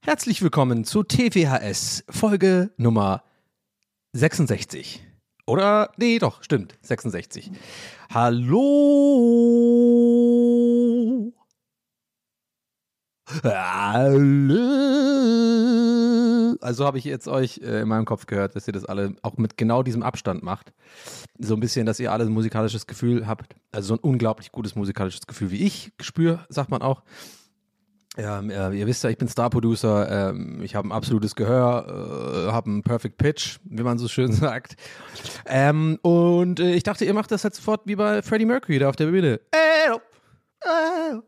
Herzlich willkommen zu TVHS, Folge Nummer 66. Oder, nee, doch, stimmt, 66. Hallo. Hallo. Also habe ich jetzt euch äh, in meinem Kopf gehört, dass ihr das alle auch mit genau diesem Abstand macht. So ein bisschen, dass ihr alle ein musikalisches Gefühl habt. Also so ein unglaublich gutes musikalisches Gefühl wie ich spüre, sagt man auch. Ja, äh, ihr wisst ja, ich bin Star-Producer, ähm, ich habe ein absolutes Gehör, äh, habe einen Perfect Pitch, wie man so schön sagt. Ähm, und äh, ich dachte, ihr macht das halt sofort wie bei Freddie Mercury da auf der Bühne. Äh, äh,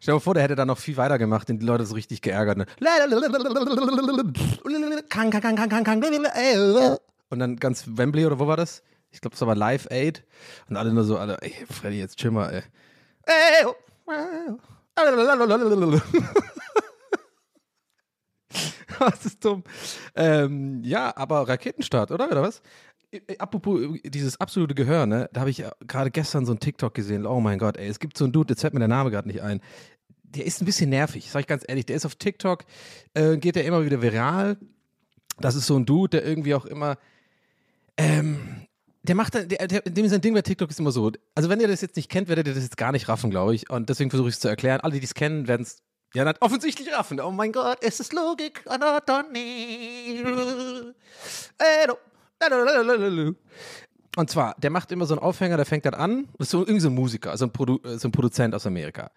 Stell dir vor, der hätte da noch viel weiter gemacht und die Leute so richtig geärgert. Ne? Und dann ganz Wembley oder wo war das? Ich glaube, es war Live Aid. Und alle nur so, alle, ey, Freddy, jetzt chill mal, ey. Was ist dumm? Ähm, ja, aber Raketenstart, oder? Oder was? Äh, Apropos äh, dieses absolute Gehör, ne? Da habe ich gerade gestern so ein TikTok gesehen. Oh mein Gott, ey, es gibt so einen Dude, jetzt fällt mir der Name gerade nicht ein. Der ist ein bisschen nervig, sag ich ganz ehrlich. Der ist auf TikTok, äh, geht der immer wieder viral. Das ist so ein Dude, der irgendwie auch immer ähm, der macht dann, der, der, dem sein Ding bei TikTok ist immer so. Also, wenn ihr das jetzt nicht kennt, werdet ihr das jetzt gar nicht raffen, glaube ich. Und deswegen versuche ich es zu erklären. Alle, die es kennen, werden es ja dann offensichtlich raffen. Oh mein Gott, es ist Logik, Anatomie. Und zwar, der macht immer so einen Aufhänger, der fängt dann an, das ist so irgendwie so ein Musiker, also ein, Produ so ein Produzent aus Amerika.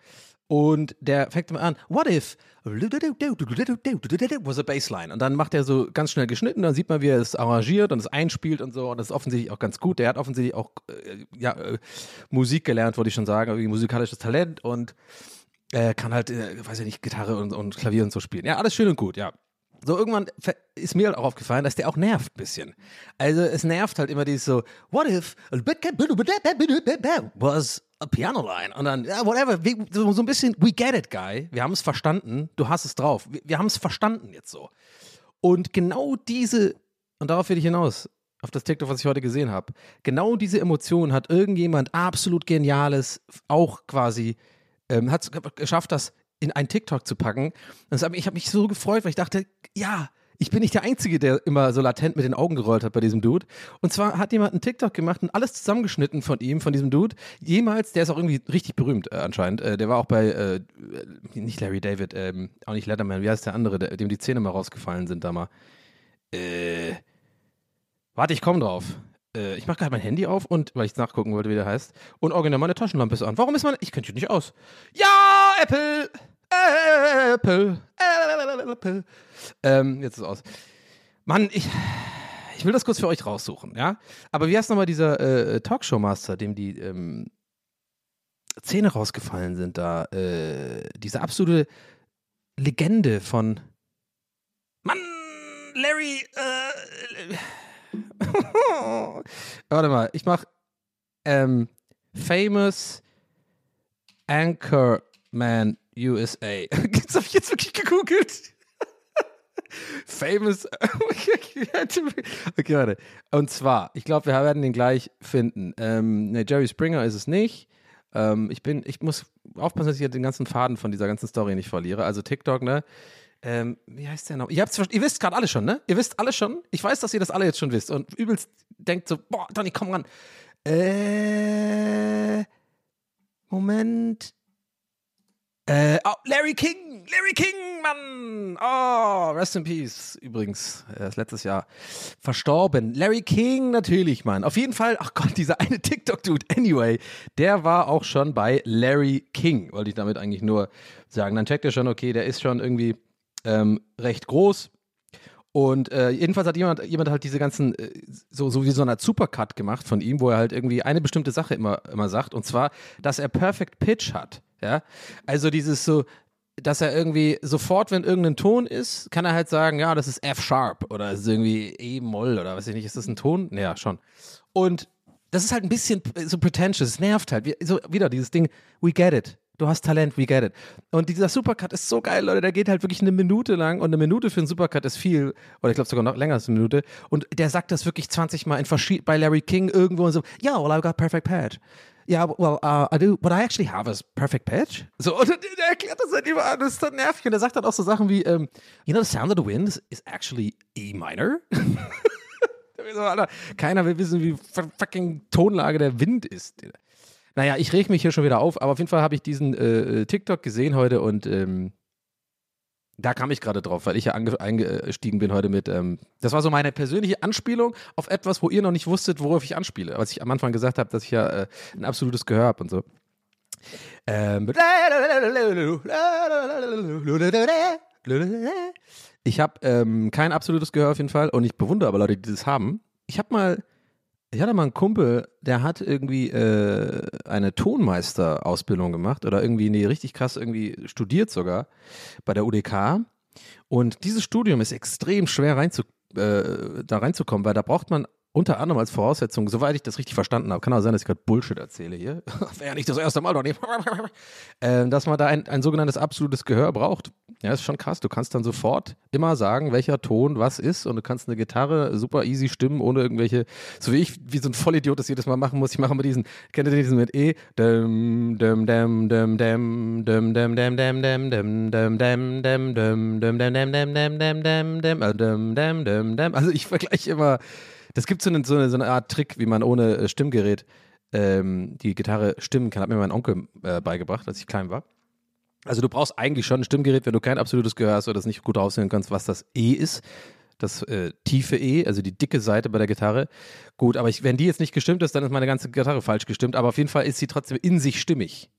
Und der fängt immer an, what if was a baseline. Und dann macht er so ganz schnell geschnitten, dann sieht man, wie er es arrangiert und es einspielt und so. Und das ist offensichtlich auch ganz gut. Der hat offensichtlich auch äh, ja, äh, Musik gelernt, wollte ich schon sagen, irgendwie musikalisches Talent und äh, kann halt, äh, weiß ich nicht, Gitarre und, und Klavier und so spielen. Ja, alles schön und gut, ja. So, irgendwann ist mir halt auch aufgefallen, dass der auch nervt ein bisschen. Also, es nervt halt immer dieses so, what if was a piano line? Und dann, ja, whatever, so ein bisschen, we get it, guy. Wir haben es verstanden, du hast es drauf. Wir, wir haben es verstanden jetzt so. Und genau diese, und darauf will ich hinaus, auf das TikTok, was ich heute gesehen habe, genau diese Emotion hat irgendjemand absolut Geniales auch quasi, ähm, hat es geschafft, das in einen TikTok zu packen. Das hab, ich habe mich so gefreut, weil ich dachte, ja, ich bin nicht der Einzige, der immer so latent mit den Augen gerollt hat bei diesem Dude. Und zwar hat jemand einen TikTok gemacht und alles zusammengeschnitten von ihm, von diesem Dude. Jemals, der ist auch irgendwie richtig berühmt äh, anscheinend. Äh, der war auch bei, äh, nicht Larry David, ähm, auch nicht Letterman, wie heißt der andere, der, dem die Zähne mal rausgefallen sind da mal. Äh, warte, ich komme drauf. Äh, ich mache gerade mein Handy auf und, weil ich nachgucken wollte, wie der heißt. Und original meine Taschenlampe ist an. Warum ist meine, ich könnte nicht aus. Ja, Apple! Apple, Apple. Ähm, jetzt ist es aus. Mann, ich, ich will das kurz für euch raussuchen, ja? Aber wie heißt nochmal dieser äh, Talkshow-Master, dem die ähm, Zähne rausgefallen sind da? Äh, diese absolute Legende von Mann, Larry, äh, Warte mal, ich mach ähm, Famous Anchorman USA. Das habe ich jetzt wirklich gegoogelt. Famous. okay, warte. Und zwar, ich glaube, wir werden den gleich finden. Ähm, ne, Jerry Springer ist es nicht. Ähm, ich bin, ich muss aufpassen, dass ich den ganzen Faden von dieser ganzen Story nicht verliere. Also TikTok, ne? Ähm, wie heißt der noch? Ihr, ihr wisst gerade alle schon, ne? Ihr wisst alle schon. Ich weiß, dass ihr das alle jetzt schon wisst und übelst denkt so, boah, Donny, komm ran. Äh, Moment. Äh, oh, Larry King, Larry King, Mann. Oh, rest in peace. Übrigens, er ist letztes Jahr verstorben. Larry King, natürlich, Mann. Auf jeden Fall, ach Gott, dieser eine TikTok-Dude, anyway, der war auch schon bei Larry King, wollte ich damit eigentlich nur sagen. Dann checkt ihr schon, okay, der ist schon irgendwie ähm, recht groß. Und äh, jedenfalls hat jemand, jemand halt diese ganzen, äh, so, so wie so eine Supercut gemacht von ihm, wo er halt irgendwie eine bestimmte Sache immer, immer sagt, und zwar, dass er Perfect Pitch hat. Ja, also dieses so, dass er irgendwie sofort, wenn irgendein Ton ist, kann er halt sagen, ja, das ist F-Sharp oder ist irgendwie E-Moll oder weiß ich nicht, ist das ein Ton? Ja, schon. Und das ist halt ein bisschen so pretentious, es nervt halt. So wieder dieses Ding, we get it. Du hast Talent, we get it. Und dieser Supercut ist so geil, Leute. Der geht halt wirklich eine Minute lang und eine Minute für einen Supercut ist viel. Oder ich glaube sogar noch länger als eine Minute. Und der sagt das wirklich 20 Mal in bei Larry King irgendwo und so, ja, yeah, well, I've got perfect patch. Yeah, well, uh, I do, what I actually have is perfect pitch. So, und der erklärt das halt immer an, das ist so nervig. Und er sagt dann auch so Sachen wie, um, you know, the sound of the wind is actually E minor. Keiner will wissen, wie fucking Tonlage der Wind ist. Naja, ich reg mich hier schon wieder auf, aber auf jeden Fall habe ich diesen äh, TikTok gesehen heute und ähm, da kam ich gerade drauf, weil ich ja eingestiegen bin heute mit. Ähm, das war so meine persönliche Anspielung auf etwas, wo ihr noch nicht wusstet, worauf ich anspiele. Was ich am Anfang gesagt habe, dass ich ja äh, ein absolutes Gehör habe und so. Ähm, ich habe ähm, kein absolutes Gehör auf jeden Fall und ich bewundere aber Leute, die das haben. Ich habe mal ich hatte mal einen Kumpel, der hat irgendwie äh, eine Tonmeisterausbildung gemacht oder irgendwie, nee, richtig krass irgendwie studiert sogar bei der UDK. Und dieses Studium ist extrem schwer reinzu, äh, da reinzukommen, weil da braucht man unter anderem als Voraussetzung, soweit ich das richtig verstanden habe, kann auch sein, dass ich gerade Bullshit erzähle hier, wäre ja nicht das erste Mal doch nicht, äh, dass man da ein, ein sogenanntes absolutes Gehör braucht. Ja, ist schon krass. Du kannst dann sofort immer sagen, welcher Ton was ist und du kannst eine Gitarre super easy stimmen, ohne irgendwelche, so wie ich, wie so ein Vollidiot das jedes Mal machen muss. Ich mache mal diesen, kennt ihr diesen mit E? Also ich vergleiche immer das gibt so eine, so, eine, so eine Art Trick, wie man ohne äh, Stimmgerät ähm, die Gitarre stimmen kann. Hat mir mein Onkel äh, beigebracht, als ich klein war. Also du brauchst eigentlich schon ein Stimmgerät, wenn du kein absolutes Gehör hast oder das nicht gut raushören kannst, was das E ist. Das äh, tiefe E, also die dicke Seite bei der Gitarre. Gut, aber ich, wenn die jetzt nicht gestimmt ist, dann ist meine ganze Gitarre falsch gestimmt. Aber auf jeden Fall ist sie trotzdem in sich stimmig.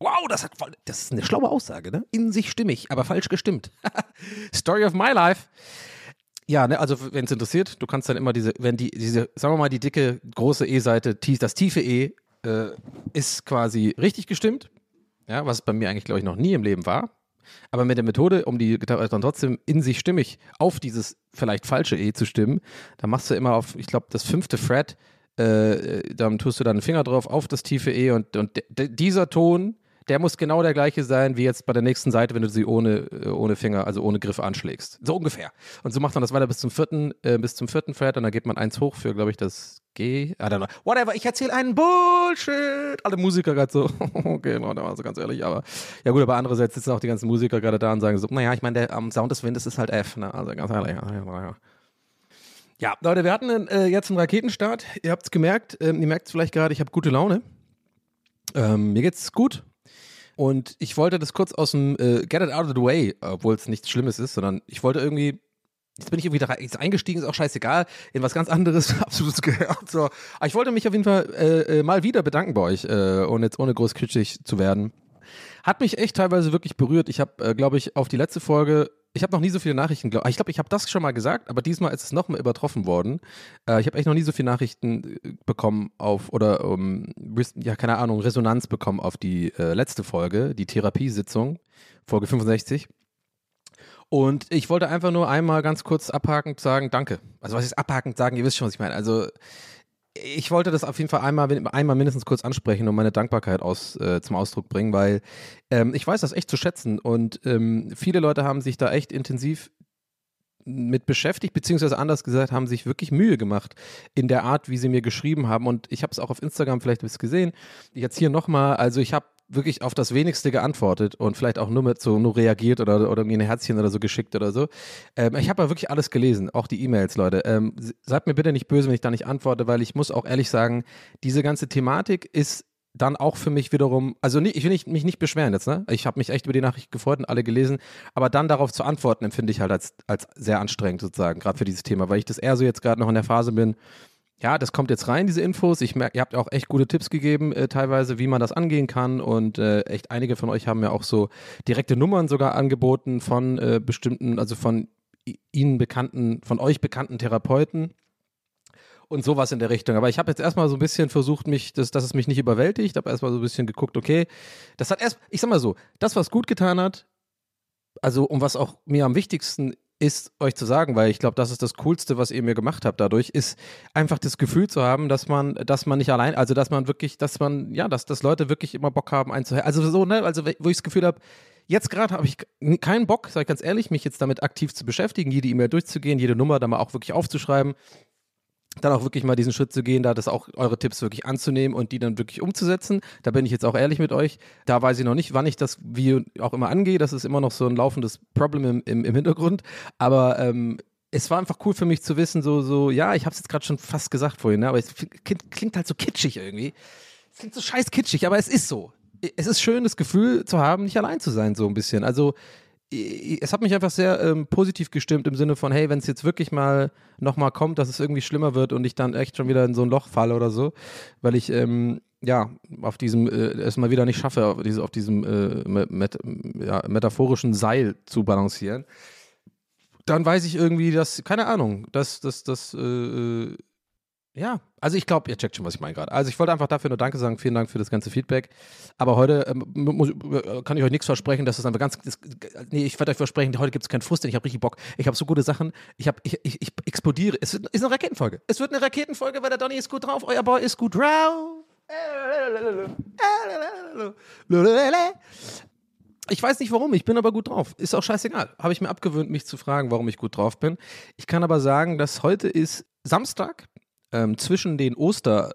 Wow, das, hat, das ist eine schlaue Aussage, ne? In sich stimmig, aber falsch gestimmt. Story of my life. Ja, ne, also wenn es interessiert, du kannst dann immer diese, wenn die, diese, sagen wir mal, die dicke, große E-Seite, das tiefe E äh, ist quasi richtig gestimmt. Ja, was bei mir eigentlich, glaube ich, noch nie im Leben war. Aber mit der Methode, um die Gitarre dann trotzdem in sich stimmig auf dieses vielleicht falsche E zu stimmen, da machst du immer auf, ich glaube, das fünfte Fret, äh, dann tust du dann einen Finger drauf auf das tiefe E und, und dieser Ton der muss genau der gleiche sein wie jetzt bei der nächsten Seite, wenn du sie ohne, äh, ohne Finger, also ohne Griff anschlägst. So ungefähr. Und so macht man das weiter bis zum vierten, äh, bis zum vierten Fred und dann geht man eins hoch für, glaube ich, das G. I don't know. Whatever, ich erzähle einen Bullshit. Alle Musiker gerade so, okay, no, da war so ganz ehrlich, aber ja gut, aber andererseits sitzen auch die ganzen Musiker gerade da und sagen so, naja, ich meine, der am Sound des Windes ist halt F, ne? Also ganz ehrlich, naja. Ja, Leute, wir hatten äh, jetzt einen Raketenstart. Ihr habt es gemerkt, ähm, ihr merkt es vielleicht gerade, ich habe gute Laune. Ähm, mir geht's gut. Und ich wollte das kurz aus dem äh, Get It Out of the Way, obwohl es nichts Schlimmes ist, sondern ich wollte irgendwie Jetzt bin ich irgendwie da jetzt eingestiegen, ist auch scheißegal, in was ganz anderes, absolut gehört. So. Aber ich wollte mich auf jeden Fall äh, äh, mal wieder bedanken bei euch, äh, ohne jetzt ohne groß kitschig zu werden. Hat mich echt teilweise wirklich berührt. Ich habe, äh, glaube ich, auf die letzte Folge ich habe noch nie so viele Nachrichten, glaub, ich glaube, ich habe das schon mal gesagt, aber diesmal ist es nochmal übertroffen worden. Äh, ich habe echt noch nie so viele Nachrichten äh, bekommen auf, oder, um, ja, keine Ahnung, Resonanz bekommen auf die äh, letzte Folge, die Therapiesitzung, Folge 65. Und ich wollte einfach nur einmal ganz kurz abhakend sagen, danke. Also was ist abhakend sagen, ihr wisst schon, was ich meine. Also ich wollte das auf jeden Fall einmal, einmal mindestens kurz ansprechen und meine Dankbarkeit aus, äh, zum Ausdruck bringen, weil ähm, ich weiß das echt zu schätzen und ähm, viele Leute haben sich da echt intensiv mit beschäftigt, beziehungsweise anders gesagt, haben sich wirklich Mühe gemacht in der Art, wie sie mir geschrieben haben. Und ich habe es auch auf Instagram vielleicht gesehen. Jetzt hier nochmal, also ich habe wirklich auf das Wenigste geantwortet und vielleicht auch nur mit so nur reagiert oder, oder mir ein Herzchen oder so geschickt oder so. Ähm, ich habe ja wirklich alles gelesen, auch die E-Mails, Leute. Ähm, seid mir bitte nicht böse, wenn ich da nicht antworte, weil ich muss auch ehrlich sagen, diese ganze Thematik ist dann auch für mich wiederum, also nicht, ich will nicht, mich nicht beschweren jetzt, ne? Ich habe mich echt über die Nachricht gefreut und alle gelesen, aber dann darauf zu antworten, empfinde ich halt als, als sehr anstrengend sozusagen, gerade für dieses Thema, weil ich das eher so jetzt gerade noch in der Phase bin, ja, das kommt jetzt rein, diese Infos. Ich merke, ihr habt auch echt gute Tipps gegeben, äh, teilweise, wie man das angehen kann. Und äh, echt einige von euch haben ja auch so direkte Nummern sogar angeboten von äh, bestimmten, also von Ihnen bekannten, von euch bekannten Therapeuten und sowas in der Richtung. Aber ich habe jetzt erstmal so ein bisschen versucht, mich, dass, dass es mich nicht überwältigt. Ich habe erstmal so ein bisschen geguckt, okay, das hat erst, ich sag mal so, das, was gut getan hat, also und was auch mir am wichtigsten ist, euch zu sagen, weil ich glaube, das ist das Coolste, was ihr mir gemacht habt dadurch, ist einfach das Gefühl zu haben, dass man, dass man nicht allein, also dass man wirklich, dass man, ja, dass, dass Leute wirklich immer Bock haben einzuhelfen. Also so, ne, also wo ich das Gefühl habe, jetzt gerade habe ich keinen Bock, sag ich ganz ehrlich, mich jetzt damit aktiv zu beschäftigen, jede E-Mail durchzugehen, jede Nummer da mal auch wirklich aufzuschreiben dann auch wirklich mal diesen Schritt zu gehen, da das auch eure Tipps wirklich anzunehmen und die dann wirklich umzusetzen. Da bin ich jetzt auch ehrlich mit euch. Da weiß ich noch nicht, wann ich das wie auch immer angehe. Das ist immer noch so ein laufendes Problem im, im, im Hintergrund. Aber ähm, es war einfach cool für mich zu wissen, so, so, ja, ich habe es jetzt gerade schon fast gesagt vorhin, ne? aber es klingt halt so kitschig irgendwie. Es klingt so scheiß kitschig, aber es ist so. Es ist schön, das Gefühl zu haben, nicht allein zu sein, so ein bisschen. Also es hat mich einfach sehr ähm, positiv gestimmt im Sinne von, hey, wenn es jetzt wirklich mal nochmal kommt, dass es irgendwie schlimmer wird und ich dann echt schon wieder in so ein Loch falle oder so, weil ich ähm, ja auf diesem äh, es mal wieder nicht schaffe, auf, diese, auf diesem äh, met, ja, metaphorischen Seil zu balancieren, dann weiß ich irgendwie, dass, keine Ahnung, dass das, das, äh, äh ja, also ich glaube, ihr checkt schon, was ich meine gerade. Also ich wollte einfach dafür nur Danke sagen. Vielen Dank für das ganze Feedback. Aber heute ähm, muss, äh, kann ich euch nichts versprechen, dass es einfach ganz. Das, nee, ich werde euch versprechen, heute gibt es keinen Frust, denn ich habe richtig Bock. Ich habe so gute Sachen. Ich, hab, ich, ich, ich explodiere. Es ist eine Raketenfolge. Es wird eine Raketenfolge, weil der Donny ist gut drauf. Euer Boy ist gut drauf. Ich weiß nicht warum, ich bin aber gut drauf. Ist auch scheißegal. Habe ich mir abgewöhnt, mich zu fragen, warum ich gut drauf bin. Ich kann aber sagen, dass heute ist Samstag, ähm, zwischen den Oster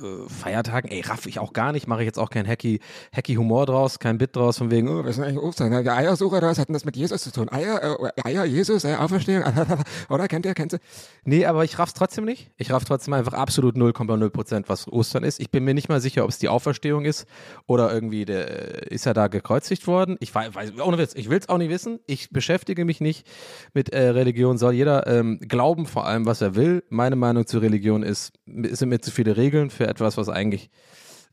äh, Feiertagen, ey, raff ich auch gar nicht, mache ich jetzt auch kein hacky, hacky Humor draus, kein Bit draus, von wegen, oh, wir sind eigentlich Ostern, ne? der Eiersucher, was hat denn das mit Jesus zu tun? Eier, äh, Eier, Jesus, äh, Auferstehung, oder kennt ihr, kennt ihr? Nee, aber ich raff's trotzdem nicht. Ich raff trotzdem einfach absolut 0,0 Prozent, was Ostern ist. Ich bin mir nicht mal sicher, ob es die Auferstehung ist oder irgendwie, der, ist er da gekreuzigt worden? Ich weiß, ohne Witz, ich will's auch nicht wissen. Ich beschäftige mich nicht mit äh, Religion. Soll jeder ähm, glauben vor allem, was er will. Meine Meinung zu Religion ist, es sind mir zu viele Regeln für für etwas, was eigentlich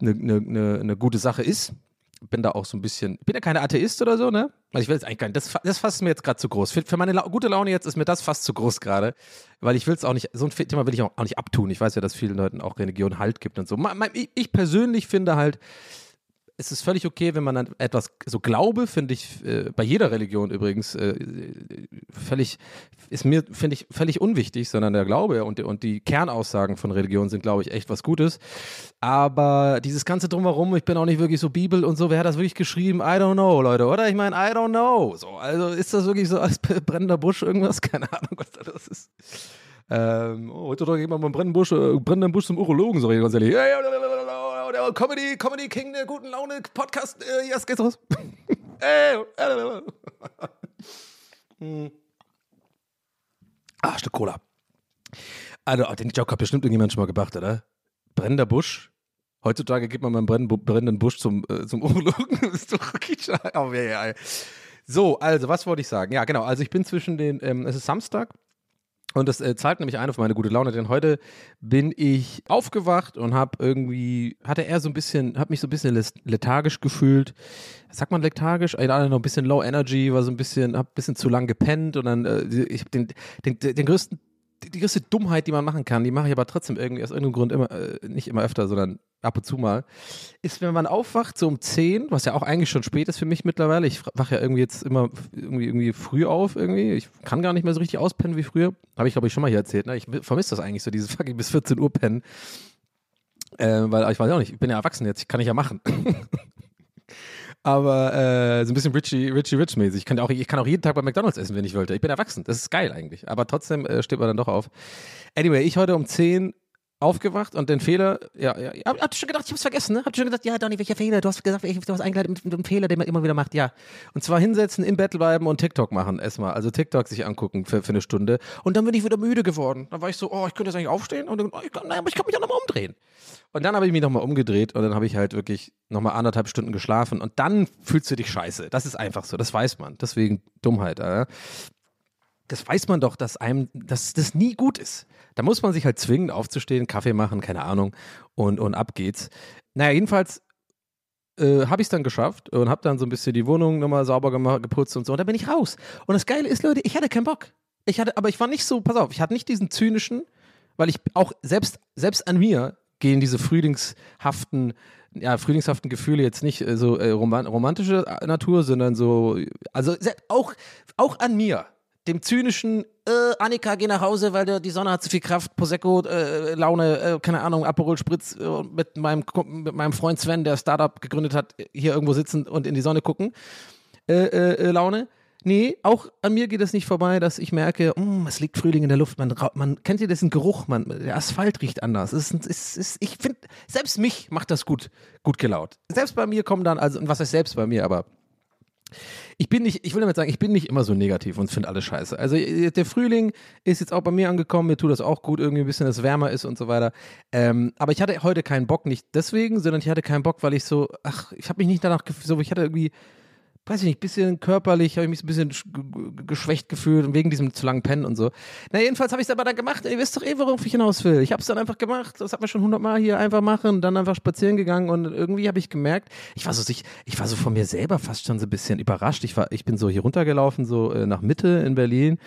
eine, eine, eine gute Sache ist. Bin da auch so ein bisschen, bin ja keine Atheist oder so, ne? Also ich will es eigentlich gar nicht, das, das fasst mir jetzt gerade zu groß. Für, für meine La gute Laune jetzt ist mir das fast zu groß gerade, weil ich will es auch nicht, so ein Thema will ich auch, auch nicht abtun. Ich weiß ja, dass vielen Leuten auch Religion Halt gibt und so. Ich persönlich finde halt, es ist völlig okay, wenn man dann etwas, so Glaube finde ich äh, bei jeder Religion übrigens äh, völlig, ist mir, finde ich, völlig unwichtig, sondern der Glaube und, und die Kernaussagen von Religion sind, glaube ich, echt was Gutes. Aber dieses ganze Drumherum, ich bin auch nicht wirklich so Bibel und so, wer hat das wirklich geschrieben? I don't know, Leute, oder? Ich meine, I don't know. So, also ist das wirklich so als brennender Busch irgendwas? Keine Ahnung, was das ist. Ähm, oh, heutzutage geht man beim brennenden Busch, äh, brennenden Busch zum Urologen, sag ich ganz ehrlich. Der Comedy, Comedy King der guten Laune Podcast. Äh, jetzt geht's los. äh, äh, hm. Ah, Stück Cola. Also, den Joke hat bestimmt irgendjemand schon mal gemacht, oder? Brennender Busch. Heutzutage geht man beim brennenden Busch zum, äh, zum Urologen. das ist doch. Oh, ja, ja. So, also, was wollte ich sagen? Ja, genau. Also, ich bin zwischen den, ähm, es ist Samstag, und das äh, zahlt nämlich ein auf meine gute Laune, denn heute bin ich aufgewacht und habe irgendwie, hatte er so ein bisschen, habe mich so ein bisschen lethargisch gefühlt. Sagt man lethargisch? Ich noch ein bisschen low energy, war so ein bisschen, habe ein bisschen zu lang gepennt und dann, äh, ich habe den, den, den größten die größte Dummheit, die man machen kann, die mache ich aber trotzdem irgendwie aus irgendeinem Grund immer, äh, nicht immer öfter, sondern ab und zu mal, ist, wenn man aufwacht, so um 10, was ja auch eigentlich schon spät ist für mich mittlerweile. Ich wache ja irgendwie jetzt immer irgendwie, irgendwie früh auf irgendwie. Ich kann gar nicht mehr so richtig auspennen wie früher. Habe ich, glaube ich, schon mal hier erzählt. Ne? Ich vermisse das eigentlich so, dieses fucking bis 14 Uhr pennen. Äh, weil ich weiß auch nicht, ich bin ja erwachsen jetzt, ich kann ich ja machen. Aber äh, so ein bisschen Richie, Richie Rich mäßig. Ich kann, auch, ich kann auch jeden Tag bei McDonalds essen, wenn ich wollte. Ich bin erwachsen. Das ist geil eigentlich. Aber trotzdem äh, steht man dann doch auf. Anyway, ich heute um 10 aufgewacht und den Fehler, ja, ja, habt ihr schon gedacht, ich hab's vergessen, ne? Habt ihr schon gedacht, ja, Donny, welcher Fehler? Du hast gesagt, du hast eingeleitet mit, mit einem Fehler, den man immer wieder macht, ja. Und zwar hinsetzen, im Bett bleiben und TikTok machen erstmal. Also TikTok sich angucken für, für eine Stunde. Und dann bin ich wieder müde geworden. Dann war ich so, oh, ich könnte jetzt eigentlich aufstehen und dann, oh, ich kann, nein, aber ich kann mich ja nochmal umdrehen. Und dann habe ich mich nochmal umgedreht und dann habe ich halt wirklich nochmal anderthalb Stunden geschlafen und dann fühlst du dich scheiße. Das ist einfach so, das weiß man. Deswegen Dummheit, Alter das weiß man doch, dass einem, dass das nie gut ist. Da muss man sich halt zwingen, aufzustehen, Kaffee machen, keine Ahnung, und, und ab geht's. Naja, jedenfalls äh, habe ich es dann geschafft und habe dann so ein bisschen die Wohnung nochmal sauber gemacht, geputzt und so. Und da bin ich raus. Und das Geile ist, Leute, ich hatte keinen Bock. Ich hatte, aber ich war nicht so, pass auf, ich hatte nicht diesen zynischen, weil ich auch selbst, selbst an mir gehen diese frühlingshaften, ja, frühlingshaften Gefühle jetzt nicht äh, so äh, romantische Natur, sondern so, also auch, auch an mir dem zynischen, äh, Annika, geh nach Hause, weil der, die Sonne hat zu viel Kraft, Prosecco, äh, Laune, äh, keine Ahnung, Aperol Spritz äh, mit, meinem, mit meinem Freund Sven, der Startup gegründet hat, hier irgendwo sitzen und in die Sonne gucken, äh, äh, äh Laune. Nee, auch an mir geht es nicht vorbei, dass ich merke, mm, es liegt Frühling in der Luft. Man, man kennt ihr diesen Geruch, man, der Asphalt riecht anders. Es ist, es ist, ich finde, selbst mich macht das gut, gut gelaut. Selbst bei mir kommen dann, also, was heißt selbst bei mir, aber ich bin nicht, ich will damit sagen, ich bin nicht immer so negativ und finde alles scheiße. Also äh, der Frühling ist jetzt auch bei mir angekommen, mir tut das auch gut, irgendwie ein bisschen, dass es wärmer ist und so weiter. Ähm, aber ich hatte heute keinen Bock, nicht deswegen, sondern ich hatte keinen Bock, weil ich so, ach, ich habe mich nicht danach, so, ich hatte irgendwie, weiß ich nicht, bisschen körperlich, habe ich mich ein bisschen geschwächt gefühlt wegen diesem zu langen Pennen und so. Na, jedenfalls habe ich es aber dann gemacht. Ihr wisst doch eh, worauf ich hinaus will. Ich habe es dann einfach gemacht. Das hat man schon hundertmal hier einfach machen, dann einfach spazieren gegangen und irgendwie habe ich gemerkt, ich war so ich, ich war so von mir selber fast schon so ein bisschen überrascht. Ich war, ich bin so hier runtergelaufen, so äh, nach Mitte in Berlin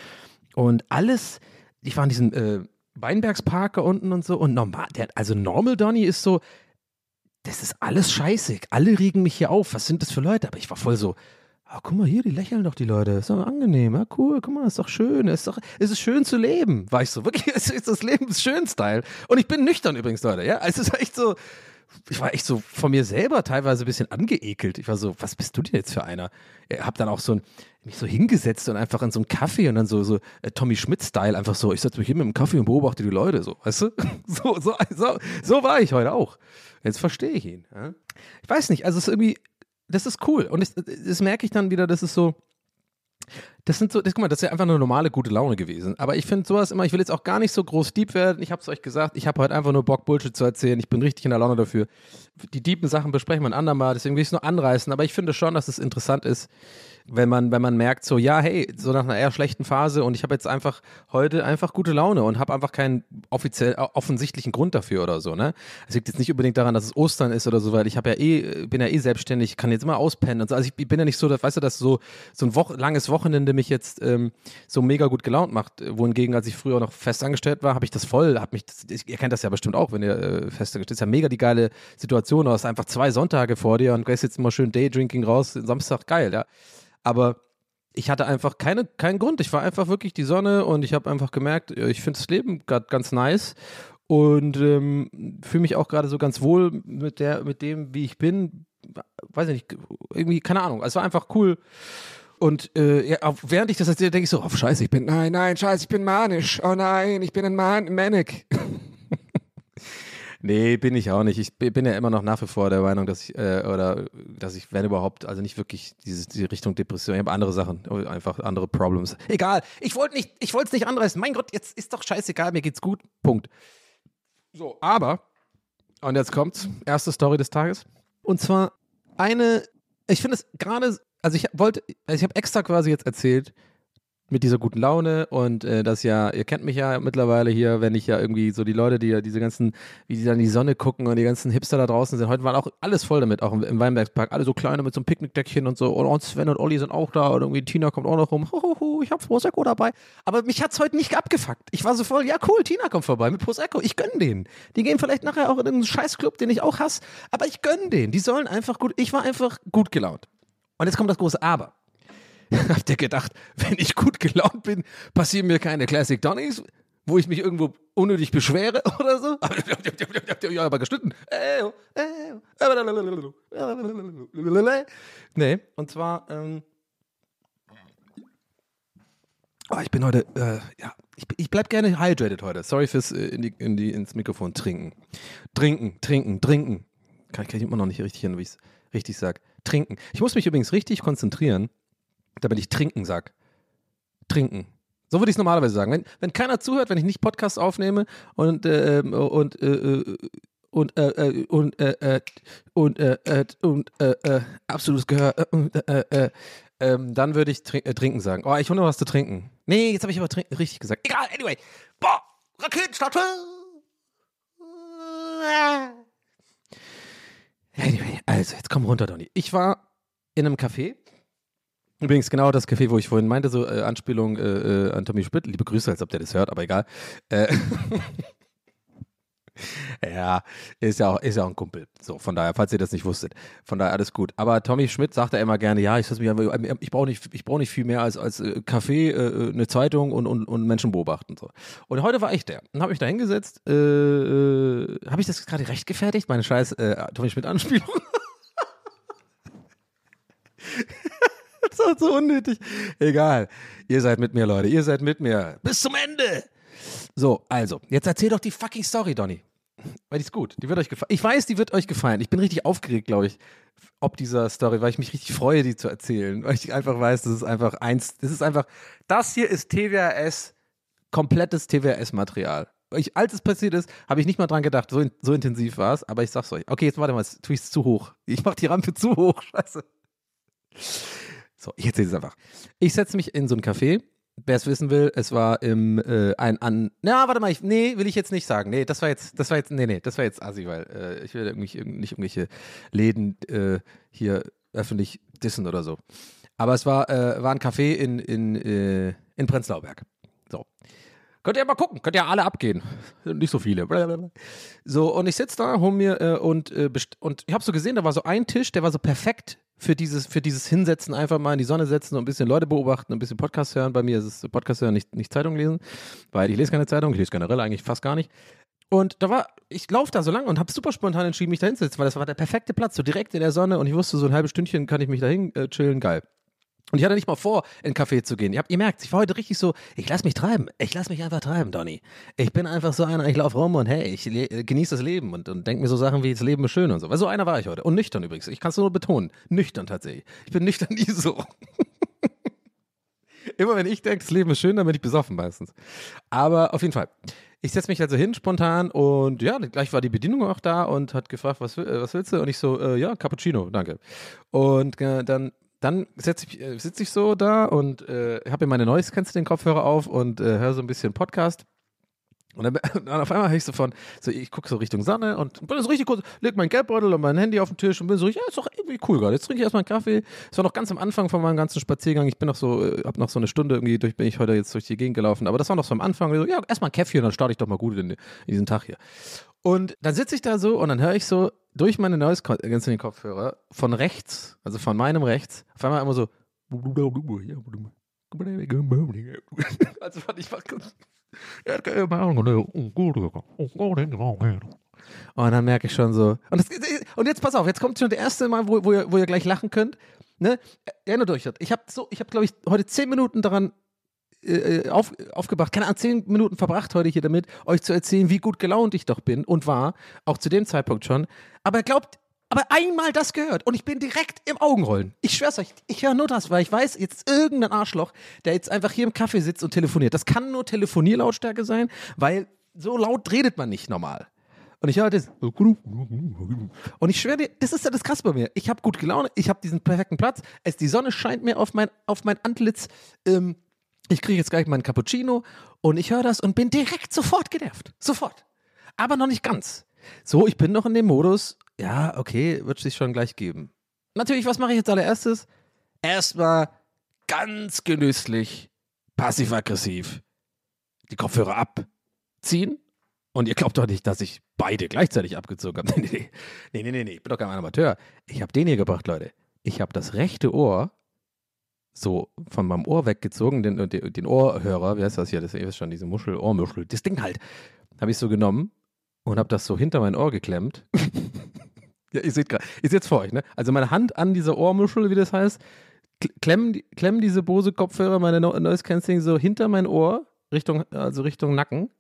und alles, ich war in diesem äh, Weinbergspark unten und so und normal, der, also Normal Donny ist so, das ist alles scheiße. Alle regen mich hier auf. Was sind das für Leute? Aber ich war voll so, oh, guck mal hier, die lächeln doch die Leute. Ist doch angenehm. Ja, cool, guck mal, ist doch schön. Ist doch, ist es schön zu leben. War ich so, wirklich, es ist das Lebensschön-Style. Und ich bin nüchtern übrigens, Leute, ja. Es ist echt so, ich war echt so von mir selber teilweise ein bisschen angeekelt. Ich war so, was bist du denn jetzt für einer? Ich hab dann auch so ein, mich so hingesetzt und einfach in so einem Kaffee und dann so, so äh, Tommy Schmidt-Style einfach so, ich setze mich hier mit dem Kaffee und beobachte die Leute, so, weißt du? So, so, so, so war ich heute auch. Jetzt verstehe ich ihn. Ja? Ich weiß nicht, also es ist irgendwie, das ist cool. Und ich, das merke ich dann wieder, das ist so, das sind so, das, guck mal, das ist ja einfach eine normale gute Laune gewesen. Aber ich finde sowas immer, ich will jetzt auch gar nicht so groß deep werden. Ich habe es euch gesagt, ich habe heute einfach nur Bock, Bullshit zu erzählen. Ich bin richtig in der Laune dafür. Die deepen Sachen besprechen wir ein andermal, deswegen will ich es nur anreißen. Aber ich finde schon, dass es interessant ist, wenn man, wenn man merkt, so, ja, hey, so nach einer eher schlechten Phase und ich habe jetzt einfach heute einfach gute Laune und habe einfach keinen offiziell äh, offensichtlichen Grund dafür oder so, ne? Es liegt jetzt nicht unbedingt daran, dass es Ostern ist oder so, weil ich habe ja eh, bin ja eh selbstständig, kann jetzt immer auspennen und so. Also ich bin ja nicht so, dass, weißt du, dass so, so ein Wo langes Wochenende mich jetzt ähm, so mega gut gelaunt macht. Wohingegen, als ich früher noch festangestellt war, habe ich das voll, habe mich, ihr kennt das ja bestimmt auch, wenn ihr äh, festangestellt ist ja mega die geile Situation. Du hast einfach zwei Sonntage vor dir und gehst jetzt immer schön Daydrinking raus, Samstag geil, ja. Aber ich hatte einfach keine, keinen Grund. Ich war einfach wirklich die Sonne und ich habe einfach gemerkt, ich finde das Leben gerade ganz nice und ähm, fühle mich auch gerade so ganz wohl mit der, mit dem, wie ich bin. Weiß ich nicht, irgendwie, keine Ahnung. Es war einfach cool. Und äh, ja, während ich das erzähle, denke ich so, oh scheiße, ich bin, nein, nein, scheiße, ich bin manisch. Oh nein, ich bin ein Man Manic. Nee, bin ich auch nicht. Ich bin ja immer noch nach wie vor der Meinung, dass ich, äh, oder dass ich, wenn überhaupt, also nicht wirklich diese, diese Richtung Depression, ich habe andere Sachen, einfach andere Problems. Egal, ich wollte nicht, ich wollte es nicht anreißen. Mein Gott, jetzt ist doch scheißegal, mir geht's gut. Punkt. So, aber, und jetzt kommt's, erste Story des Tages. Und zwar eine, ich finde es gerade, also ich wollte, also ich habe extra quasi jetzt erzählt, mit dieser guten Laune und äh, das ja, ihr kennt mich ja mittlerweile hier, wenn ich ja irgendwie so die Leute, die ja diese ganzen, wie die dann die Sonne gucken und die ganzen Hipster da draußen sind, heute waren auch alles voll damit, auch im, im Weinbergspark, alle so kleine mit so einem Picknickdeckchen und so und Sven und Olli sind auch da und irgendwie Tina kommt auch noch rum, Hohoho, ich hab Prosecco dabei, aber mich hat's heute nicht abgefuckt. Ich war so voll, ja cool, Tina kommt vorbei mit Prosecco, ich gönn denen. Die gehen vielleicht nachher auch in irgendeinen Scheißclub, den ich auch hasse, aber ich gönn denen. Die sollen einfach gut, ich war einfach gut gelaunt. Und jetzt kommt das große Aber. Habt ihr gedacht, wenn ich gut gelaunt bin, passieren mir keine Classic Donnies, wo ich mich irgendwo unnötig beschwere oder so? ja, aber geschnitten. Nee, und zwar, ähm, oh, ich bin heute, äh, ja, ich, ich bleib gerne hydrated heute. Sorry fürs äh, in die, in die, ins Mikrofon trinken. Trinken, trinken, trinken. Kann, kann ich immer noch nicht richtig hin, wie ich es richtig sage. Trinken. Ich muss mich übrigens richtig konzentrieren, damit ich trinken sag. Trinken. So würde ich es normalerweise sagen. Wenn, wenn keiner zuhört, wenn ich nicht Podcast aufnehme und äh, und äh, und äh, äh, und äh, äh, und äh, äh, und äh, äh, absolutes Gehör äh, und, äh, äh, ähm, dann würde ich trin trinken sagen. Oh, ich hole noch was zu trinken. Nee, jetzt habe ich aber richtig gesagt. Egal, anyway. Boah, Raketenstart. Anyway, also jetzt komm runter, Donny. Ich war in einem Café. Übrigens genau das Café, wo ich vorhin meinte, so äh, Anspielung äh, äh, an Tommy Schmidt. Liebe Grüße, als ob der das hört, aber egal. Äh, ja, ist ja, auch, ist ja auch ein Kumpel. So, von daher, falls ihr das nicht wusstet. Von daher alles gut. Aber Tommy Schmidt sagt ja immer gerne, ja, ich, einfach- ich brauche nicht, ich brauch nicht viel mehr als, als äh, Kaffee, äh, eine Zeitung und, und, und Menschen beobachten. So. Und heute war ich der. Und habe mich da hingesetzt. Äh, äh, habe ich das gerade recht gefertigt? Meine scheiß äh, Tommy Schmidt-Anspielung? das war so unnötig. Egal. Ihr seid mit mir, Leute. Ihr seid mit mir. Bis zum Ende. So, also, jetzt erzähl doch die fucking Story, Donny. Weil die ist gut. Die wird euch gefallen. Ich weiß, die wird euch gefallen. Ich bin richtig aufgeregt, glaube ich, ob dieser Story, weil ich mich richtig freue, die zu erzählen. Weil ich einfach weiß, das ist einfach eins, das ist einfach, das hier ist TWRS, komplettes TWRS-Material. Als es passiert ist, habe ich nicht mal dran gedacht, so, in, so intensiv war es, aber ich sag's euch. Okay, jetzt warte mal, jetzt tue ich es zu hoch. Ich mache die Rampe zu hoch, scheiße. So, ich erzähle es einfach. Ich setze mich in so ein Café. Wer es wissen will, es war im äh, ein an. Na, warte mal, ich, nee, will ich jetzt nicht sagen. Nee, das war jetzt, das war jetzt, nee, nee, das war jetzt assi, weil äh, ich will irgendwie irg- nicht irgendwelche Läden äh, hier öffentlich dissen oder so. Aber es war, äh, war ein Café in, in, äh, in Prenzlauer Berg. So. Könnt ihr mal gucken, könnt ihr alle abgehen. Nicht so viele. So, und ich sitze da, hol mir äh, und, und ich habe so gesehen, da war so ein Tisch, der war so perfekt für dieses, für dieses Hinsetzen, einfach mal in die Sonne setzen und ein bisschen Leute beobachten, ein bisschen Podcast hören. Bei mir ist es Podcast hören, nicht, nicht Zeitung lesen, weil ich lese keine Zeitung, ich lese generell eigentlich fast gar nicht. Und da war, ich laufe da so lang und habe super spontan entschieden, mich da hinzusetzen, weil das war der perfekte Platz, so direkt in der Sonne und ich wusste, so ein halbes Stündchen kann ich mich da äh, chillen, geil. Und ich hatte nicht mal vor, in einen Café zu gehen. Ihr habt, ihr merkt, ich war heute richtig so, ich lass mich treiben. Ich lass mich einfach treiben, Donny. Ich bin einfach so einer, ich laufe rum und hey, ich äh, genieße das Leben und, und denke mir so Sachen wie, das Leben ist schön und so. Weil so einer war ich heute. Und nüchtern übrigens. Ich kann es nur betonen. Nüchtern tatsächlich. Ich bin nüchtern nie so. Immer wenn ich denke, das Leben ist schön, dann bin ich besoffen meistens. Aber auf jeden Fall. Ich setze mich also hin spontan und ja, gleich war die Bedienung auch da und hat gefragt, was, äh, was willst du? Und ich so, äh, ja, Cappuccino, danke. Und äh, dann, dann sitze ich, äh, sitz ich so da und äh, habe mir meine Noise den Kopfhörer auf und äh, höre so ein bisschen Podcast. Und dann, dann auf einmal höre ich so von, so ich gucke so Richtung Sonne und bin so richtig kurz, leg mein Geldbeutel und mein Handy auf den Tisch und bin so, ja, ist doch irgendwie cool gerade. Jetzt trinke ich erstmal einen Kaffee. Es war noch ganz am Anfang von meinem ganzen Spaziergang. Ich bin noch so, äh, hab noch so eine Stunde irgendwie durch, bin ich heute jetzt durch die Gegend gelaufen. Aber das war noch so am Anfang. So, ja, erstmal ein Käffchen, dann starte ich doch mal gut in, in diesen Tag hier. Und dann sitze ich da so und dann höre ich so durch meine Noise Cancelling Kopfhörer von rechts, also von meinem rechts, auf einmal immer so. Also fand ich kurz. Und dann merke ich schon so. Und, das, und jetzt pass auf, jetzt kommt schon der erste Mal, wo, wo, ihr, wo ihr gleich lachen könnt. Ne? Erinnert euch das. Ich habe so, ich habe glaube ich heute zehn Minuten daran äh, auf, aufgebracht, keine Ahnung, zehn Minuten verbracht heute hier damit, euch zu erzählen, wie gut gelaunt ich doch bin und war, auch zu dem Zeitpunkt schon. Aber glaubt, aber einmal das gehört und ich bin direkt im Augenrollen. Ich schwör's euch, ich höre nur das, weil ich weiß, jetzt irgendein Arschloch, der jetzt einfach hier im Café sitzt und telefoniert. Das kann nur Telefonierlautstärke sein, weil so laut redet man nicht normal. Und ich höre das. Und ich schwöre dir, das ist ja das Krasse bei mir. Ich habe gut Laune, ich habe diesen perfekten Platz. Es, die Sonne scheint mir auf mein, auf mein Antlitz. Ähm, ich kriege jetzt gleich meinen Cappuccino und ich höre das und bin direkt sofort genervt. Sofort. Aber noch nicht ganz. So, ich bin noch in dem Modus, ja, okay, wird sich schon gleich geben. Natürlich, was mache ich jetzt allererstes? Erstmal ganz genüsslich, passiv-aggressiv die Kopfhörer abziehen. Und ihr glaubt doch nicht, dass ich beide gleichzeitig abgezogen habe. Nee, nee, nee, nee, nee, ich bin doch kein Amateur. Ich habe den hier gebracht, Leute. Ich habe das rechte Ohr so von meinem Ohr weggezogen, den, den, den Ohrhörer, wie heißt das hier? Das ist schon diese Muschel, Ohrmuschel, das Ding halt, habe ich so genommen und habe das so hinter mein Ohr geklemmt. ja, ihr seht gerade, seht es vor euch, ne? Also meine Hand an dieser Ohrmuschel, wie das heißt, klemmen, klemmen diese Bose Kopfhörer, meine Noise Cancelling so hinter mein Ohr, Richtung, also Richtung Nacken.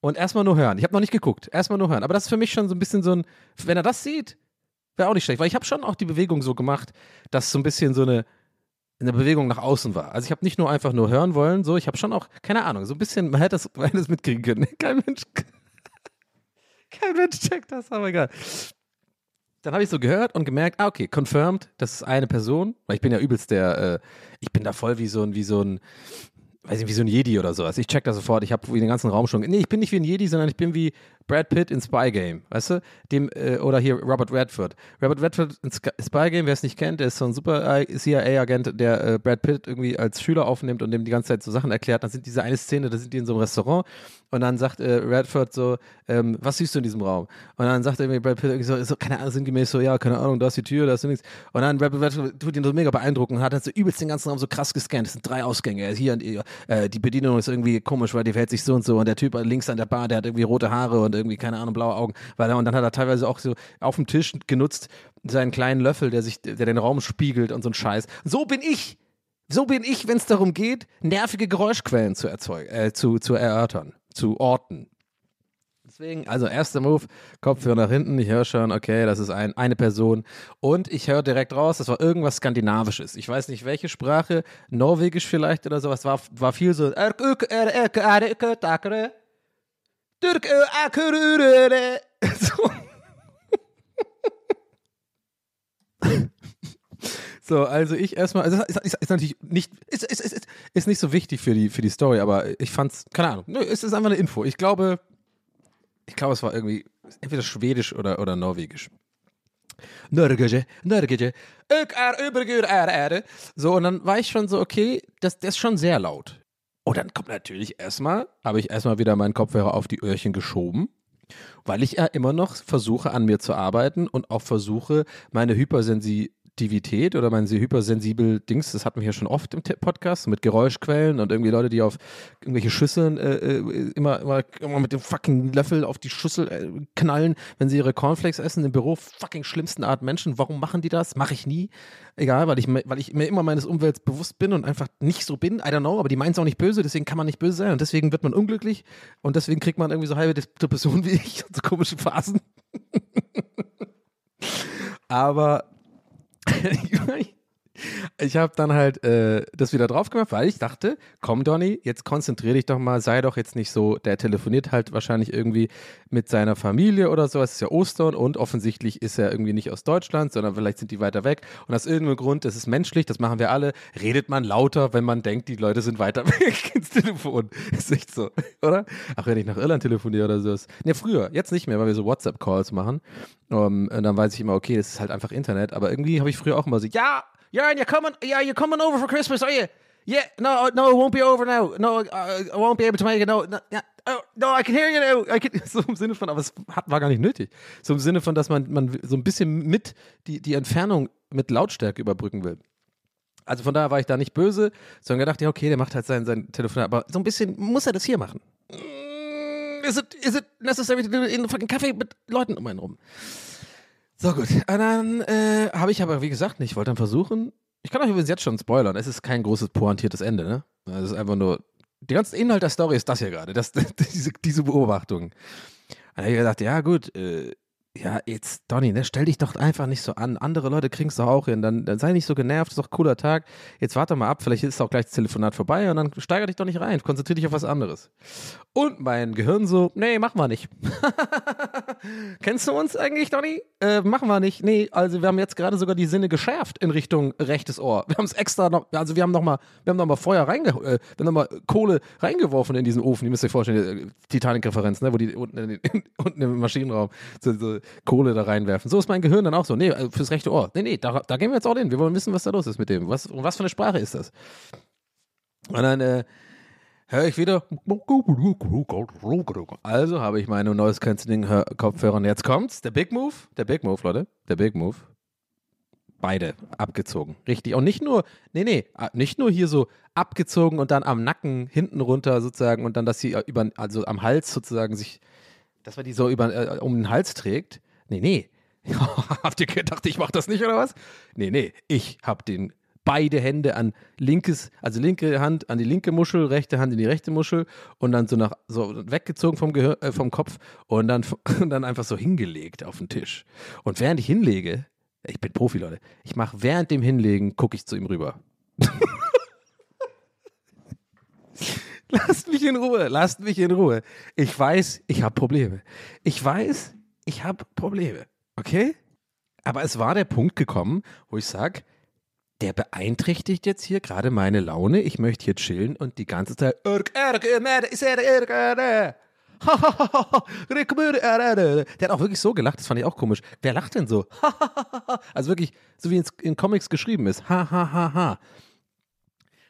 Und erstmal nur hören. Ich habe noch nicht geguckt. Erstmal nur hören. Aber das ist für mich schon so ein bisschen so ein, wenn er das sieht, wäre auch nicht schlecht. Weil ich habe schon auch die Bewegung so gemacht, dass so ein bisschen so eine, eine Bewegung nach außen war. Also ich habe nicht nur einfach nur hören wollen, so, ich habe schon auch, keine Ahnung, so ein bisschen, man hätte das, man mitkriegen können. Kein Mensch, kein Mensch checkt das, aber egal. Dann habe ich so gehört und gemerkt, ah, okay, confirmed, das ist eine Person, weil ich bin ja übelst der, äh, ich bin da voll wie so ein, wie so ein, weiß nicht, wie so ein Jedi oder sowas. Ich check das sofort, ich habe den ganzen Raum schon. Nee, ich bin nicht wie ein Jedi, sondern ich bin wie Brad Pitt in Spy Game, weißt du? Dem, äh, oder hier Robert Redford. Robert Redford in Spy Game, wer es nicht kennt, der ist so ein super CIA-Agent, der äh, Brad Pitt irgendwie als Schüler aufnimmt und dem die ganze Zeit so Sachen erklärt. Dann sind diese eine Szene, da sind die in so einem Restaurant und dann sagt äh, Redford so, ähm, was siehst du in diesem Raum? Und dann sagt irgendwie Brad Pitt irgendwie so, so, keine Ahnung, sinngemäß so, ja, keine Ahnung, da ist die Tür, da ist nichts. Und dann Brad Pitt tut ihn so mega beeindrucken und hat dann so übelst den ganzen Raum so krass gescannt. Es sind drei Ausgänge. Hier und äh, die Bedienung ist irgendwie komisch, weil die verhält sich so und so. Und der Typ links an der Bar, der hat irgendwie rote Haare und irgendwie, keine Ahnung, blaue Augen. Weil er, und dann hat er teilweise auch so auf dem Tisch genutzt seinen kleinen Löffel, der sich, der den Raum spiegelt und so ein Scheiß. So bin ich. So bin ich, wenn es darum geht, nervige Geräuschquellen zu erzeugen, äh, zu, zu erörtern, zu orten. Deswegen, also erster Move, Kopfhörer nach hinten, ich höre schon, okay, das ist ein, eine Person. Und ich höre direkt raus, das war irgendwas Skandinavisches. Ich weiß nicht, welche Sprache, Norwegisch vielleicht oder sowas, war, war viel so. So. So, also ich erstmal, also ist, ist, ist natürlich nicht, ist, ist, ist, ist nicht so wichtig für die, für die Story, aber ich fand's, keine Ahnung, nö, es ist einfach eine Info. Ich glaube, ich glaube, es war irgendwie entweder schwedisch oder, oder norwegisch. Norwegische, Norwegische, so, und dann war ich schon so, okay, das, das ist schon sehr laut. Und dann kommt natürlich erstmal, habe ich erstmal wieder meinen Kopfhörer auf die Öhrchen geschoben, weil ich ja immer noch versuche, an mir zu arbeiten und auch versuche, meine Hypersensibilität Hyperaktivität oder mein hypersensibel Dings, das hatten wir ja schon oft im Podcast mit Geräuschquellen und irgendwie Leute, die auf irgendwelche Schüsseln äh, äh, immer, immer, immer mit dem fucking Löffel auf die Schüssel äh, knallen, wenn sie ihre Cornflakes essen im Büro. Fucking schlimmsten Art Menschen. Warum machen die das? Mache ich nie. Egal, weil ich, weil ich mir immer meines Umwelts bewusst bin und einfach nicht so bin. I don't know, aber die meinen es auch nicht böse, deswegen kann man nicht böse sein und deswegen wird man unglücklich und deswegen kriegt man irgendwie so halbe Depressionen wie ich und so komische Phasen. aber you, ich habe dann halt äh, das wieder drauf gemacht, weil ich dachte, komm Donny, jetzt konzentrier dich doch mal, sei doch jetzt nicht so, der telefoniert halt wahrscheinlich irgendwie mit seiner Familie oder so, es ist ja Ostern und offensichtlich ist er irgendwie nicht aus Deutschland, sondern vielleicht sind die weiter weg und aus irgendeinem Grund, das ist menschlich, das machen wir alle, redet man lauter, wenn man denkt, die Leute sind weiter weg ins Telefon. Ist echt so, oder? Ach, wenn ich nach Irland telefoniere oder so. Ne, früher, jetzt nicht mehr, weil wir so WhatsApp-Calls machen. Um, und dann weiß ich immer, okay, das ist halt einfach Internet, aber irgendwie habe ich früher auch immer so, ja, yeah, and you're coming, yeah, you're coming over for Christmas, are you? Yeah, no, no, it won't be over now. No, uh, I won't be able to make it. No, no, oh, no, I can hear you now. I can, so im Sinne von, aber es hat, war gar nicht nötig. So im Sinne von, dass man, man so ein bisschen mit die, die Entfernung mit Lautstärke überbrücken will. Also von daher war ich da nicht böse, sondern gedacht, ja, okay, der macht halt sein, sein Telefonat, aber so ein bisschen muss er das hier machen. Mm, is it, is it necessary to do in fucking Kaffee mit Leuten um einen rum? So gut. Und dann äh, habe ich aber, wie gesagt, nicht. Ich wollte dann versuchen. Ich kann euch übrigens jetzt schon spoilern. Es ist kein großes pointiertes Ende, ne? Es ist einfach nur. Der ganze Inhalt der Story ist das hier gerade. Diese, diese Beobachtung. Dann habe ich gedacht, ja, gut, äh, ja, jetzt, Donny, ne, stell dich doch einfach nicht so an. Andere Leute kriegen es doch auch hin. Dann, dann sei nicht so genervt, ist doch ein cooler Tag. Jetzt warte mal ab, vielleicht ist auch gleich das Telefonat vorbei und dann steiger dich doch nicht rein. Konzentrier dich auf was anderes. Und mein Gehirn so, nee, machen wir nicht. Kennst du uns eigentlich, Donny? Äh, machen wir nicht. Nee, also wir haben jetzt gerade sogar die Sinne geschärft in Richtung rechtes Ohr. Wir haben es extra noch, also wir haben noch mal, wir haben noch mal Feuer reinge, äh, wir haben noch mal Kohle reingeworfen in diesen Ofen. Ihr müsst euch vorstellen, äh, Titanic-Referenz, ne, wo die unten, in, unten im Maschinenraum so, so Kohle da reinwerfen. So ist mein Gehirn dann auch so. Nee, äh, fürs rechte Ohr. Nee, nee, da, da gehen wir jetzt auch hin. Wir wollen wissen, was da los ist mit dem. Was, und was für eine Sprache ist das? Und dann äh, höre ich wieder. Also habe ich meine Noise Cancelling Kopfhörer und jetzt kommt's. Der Big Move. Der Big Move, Leute. Der Big Move. Beide abgezogen. Richtig. Und nicht nur, nee, nee, nicht nur hier so abgezogen und dann am Nacken hinten runter sozusagen und dann, dass sie über, also am Hals sozusagen sich, dass man die so über, äh, um den Hals trägt. Nee, nee. Habt ihr gedacht, ich mache das nicht oder was? Nee, nee. Ich habe den beide Hände an linkes, also linke Hand an die linke Muschel, rechte Hand in die rechte Muschel und dann so nach so weggezogen vom Gehör, äh, vom Kopf und dann und dann einfach so hingelegt auf den Tisch. Und während ich hinlege, ich bin Profi, Leute, ich mache während dem Hinlegen, gucke ich zu ihm rüber. Lasst mich in Ruhe, lasst mich in Ruhe. Ich weiß, ich habe Probleme. Ich weiß, ich habe Probleme. Okay? Aber es war der Punkt gekommen, wo ich sage, der beeinträchtigt jetzt hier gerade meine Laune. Ich möchte hier chillen und die ganze Zeit. Der hat auch wirklich so gelacht, das fand ich auch komisch. Wer lacht denn so? also wirklich, so wie es in Comics geschrieben ist. Ha, ha, ha, ha.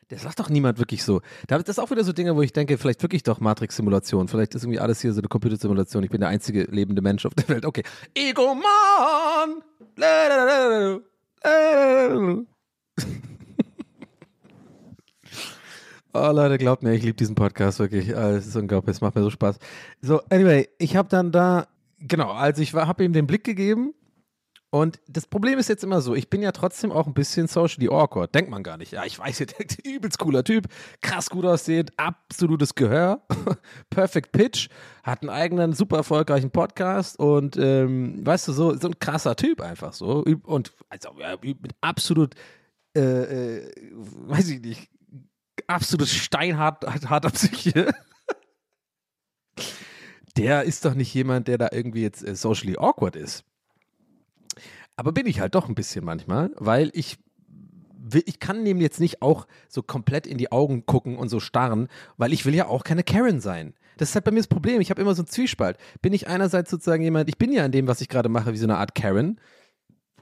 Das sagt doch niemand wirklich so. Da- Das ist auch wieder so Dinge, wo ich denke, vielleicht wirklich doch Matrix-Simulation. Vielleicht ist irgendwie alles hier so eine Computersimulation. Ich bin der einzige lebende Mensch auf der Welt. Okay. Ego-Man! Oh Leute, glaubt mir, ich liebe diesen Podcast wirklich. Ah, Es ist unglaublich, es macht mir so Spaß. So, anyway, ich habe dann da, genau, also ich habe ihm den Blick gegeben und das Problem ist jetzt immer so, ich bin ja trotzdem auch ein bisschen socially awkward. Denkt man gar nicht. Ja, ich weiß, ihr denkt, übelst cooler Typ, krass gut aussehend, absolutes Gehör, perfect pitch, hat einen eigenen, super erfolgreichen Podcast und ähm, weißt du, so, so ein krasser Typ einfach so. Und also, ja, mit absolut, äh, äh, weiß ich nicht, absolut steinhart harter Psyche. Der ist doch nicht jemand, der da irgendwie jetzt äh, socially awkward ist. Aber bin ich halt doch ein bisschen manchmal, weil ich ich kann dem jetzt nicht auch so komplett in die Augen gucken und so starren, weil ich will ja auch keine Karen sein. Das ist halt bei mir das Problem. Ich habe immer so einen Zwiespalt. Bin ich einerseits sozusagen jemand, ich bin ja in dem, was ich gerade mache, wie so eine Art Karen,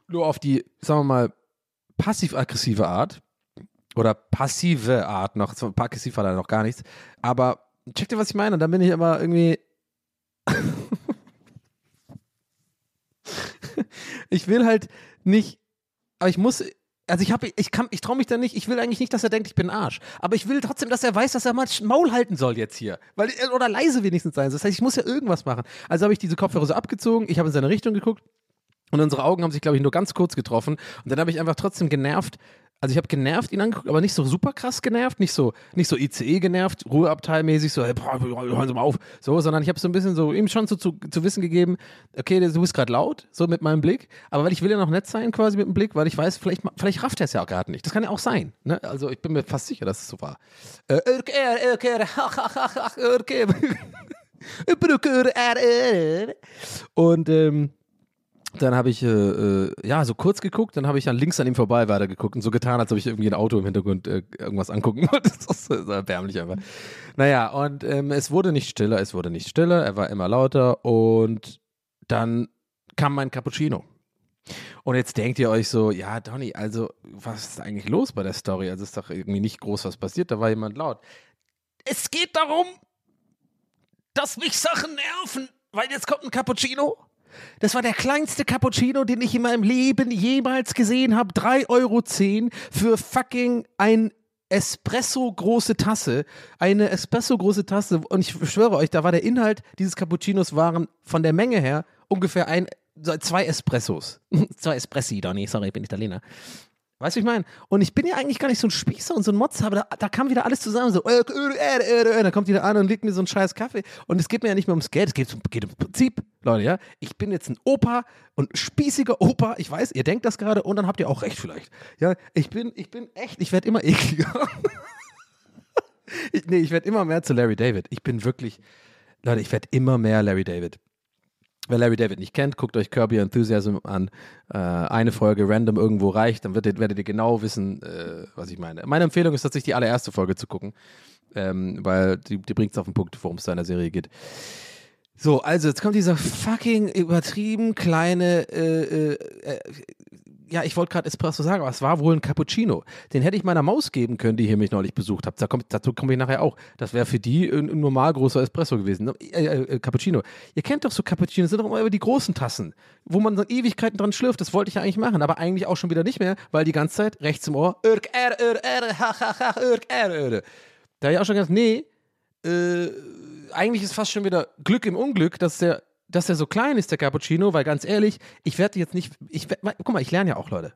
nur auf die, sagen wir mal, passiv-aggressive Art oder passive Art noch, passiv war da noch gar nichts, aber checkt ihr, was ich meine? Dann bin ich immer irgendwie ich will halt nicht, aber ich muss, also ich habe, ich kann, ich traue mich da nicht, ich will eigentlich nicht, dass er denkt, ich bin Arsch. Aber ich will trotzdem, dass er weiß, dass er mal Maul halten soll jetzt hier. Weil, oder leise wenigstens sein. Das heißt, ich muss ja irgendwas machen. Also habe ich diese Kopfhörer so abgezogen, ich habe in seine Richtung geguckt und unsere Augen haben sich, glaube ich, nur ganz kurz getroffen. Und dann habe ich einfach trotzdem genervt. Also ich habe genervt ihn angeguckt, aber nicht so super krass genervt, nicht so, nicht so ICE genervt, Ruheabteilmäßig, so, hey, boah, hören Sie mal auf, so, sondern ich habe so ein bisschen so ihm schon so zu, zu wissen gegeben, okay, du bist gerade laut, so mit meinem Blick, aber weil ich will ja noch nett sein quasi mit dem Blick, weil ich weiß, vielleicht, vielleicht rafft er es ja auch gerade nicht. Das kann ja auch sein. Ne? Also ich bin mir fast sicher, dass es so war. Äh, okay, okay, okay. Und ähm, dann habe ich äh, äh, ja so kurz geguckt, dann habe ich dann links an ihm vorbei weitergeguckt und so getan, als ob ich irgendwie ein Auto im Hintergrund äh, irgendwas angucken wollte. Das ist erbärmlich einfach. Naja, und ähm, es wurde nicht stiller, es wurde nicht stiller, er war immer lauter und dann kam mein Cappuccino. Und jetzt denkt ihr euch so, ja, Donny, also was ist eigentlich los bei der Story? Also ist doch irgendwie nicht groß was passiert, da war jemand laut. Es geht darum, dass mich Sachen nerven, weil jetzt kommt ein Cappuccino. Das war der kleinste Cappuccino, den ich in meinem Leben jemals gesehen habe. 3,10 Euro für fucking ein Espresso große Tasse. Eine Espresso große Tasse. Und ich schwöre euch, da war der Inhalt dieses Cappuccinos waren von der Menge her ungefähr ein, zwei Espressos. zwei Espressi, Donny, sorry, ich bin Italiener. Weißt du, ich meine? Und ich bin ja eigentlich gar nicht so ein Spießer und so ein Motz, aber da, da kam wieder alles zusammen. So, äh, äh, äh, äh, da kommt wieder an und legt mir so einen scheiß Kaffee. Und es geht mir ja nicht mehr ums Geld, es geht, geht ums Prinzip, Leute, ja. Ich bin jetzt ein Opa und spießiger Opa. Ich weiß, ihr denkt das gerade und dann habt ihr auch recht vielleicht. Ja, ich bin, ich bin echt, ich werde immer ekliger. ich, nee, ich werde immer mehr zu Larry David. Ich bin wirklich, Leute, ich werde immer mehr Larry David. Wer Larry David nicht kennt, guckt euch Kirby Enthusiasm an. Äh, eine Folge random irgendwo reicht, dann werdet, werdet ihr genau wissen, äh, was ich meine. Meine Empfehlung ist tatsächlich die allererste Folge zu gucken, ähm, weil die, die bringt es auf den Punkt, worum es da in der Serie geht. So, also jetzt kommt dieser fucking übertrieben kleine äh, äh, äh ja, ich wollte gerade Espresso sagen, aber es war wohl ein Cappuccino. Den hätte ich meiner Maus geben können, die hier mich neulich besucht hat. Da kommt, dazu komme ich nachher auch. Das wäre für die ein, ein, normal großer Espresso gewesen. Äh, äh, äh, Cappuccino. Ihr kennt doch so Cappuccinos, sind doch immer über die großen Tassen, wo man so Ewigkeiten dran schlürft. Das wollte ich ja eigentlich machen, aber eigentlich auch schon wieder nicht mehr, weil die ganze Zeit rechts im Ohr. Da habe ich auch schon gedacht, nee, äh, eigentlich ist fast schon wieder Glück im Unglück, dass der dass er so klein ist, der Cappuccino, weil ganz ehrlich, ich werde jetzt nicht, ich, guck mal, ich lerne ja auch, Leute.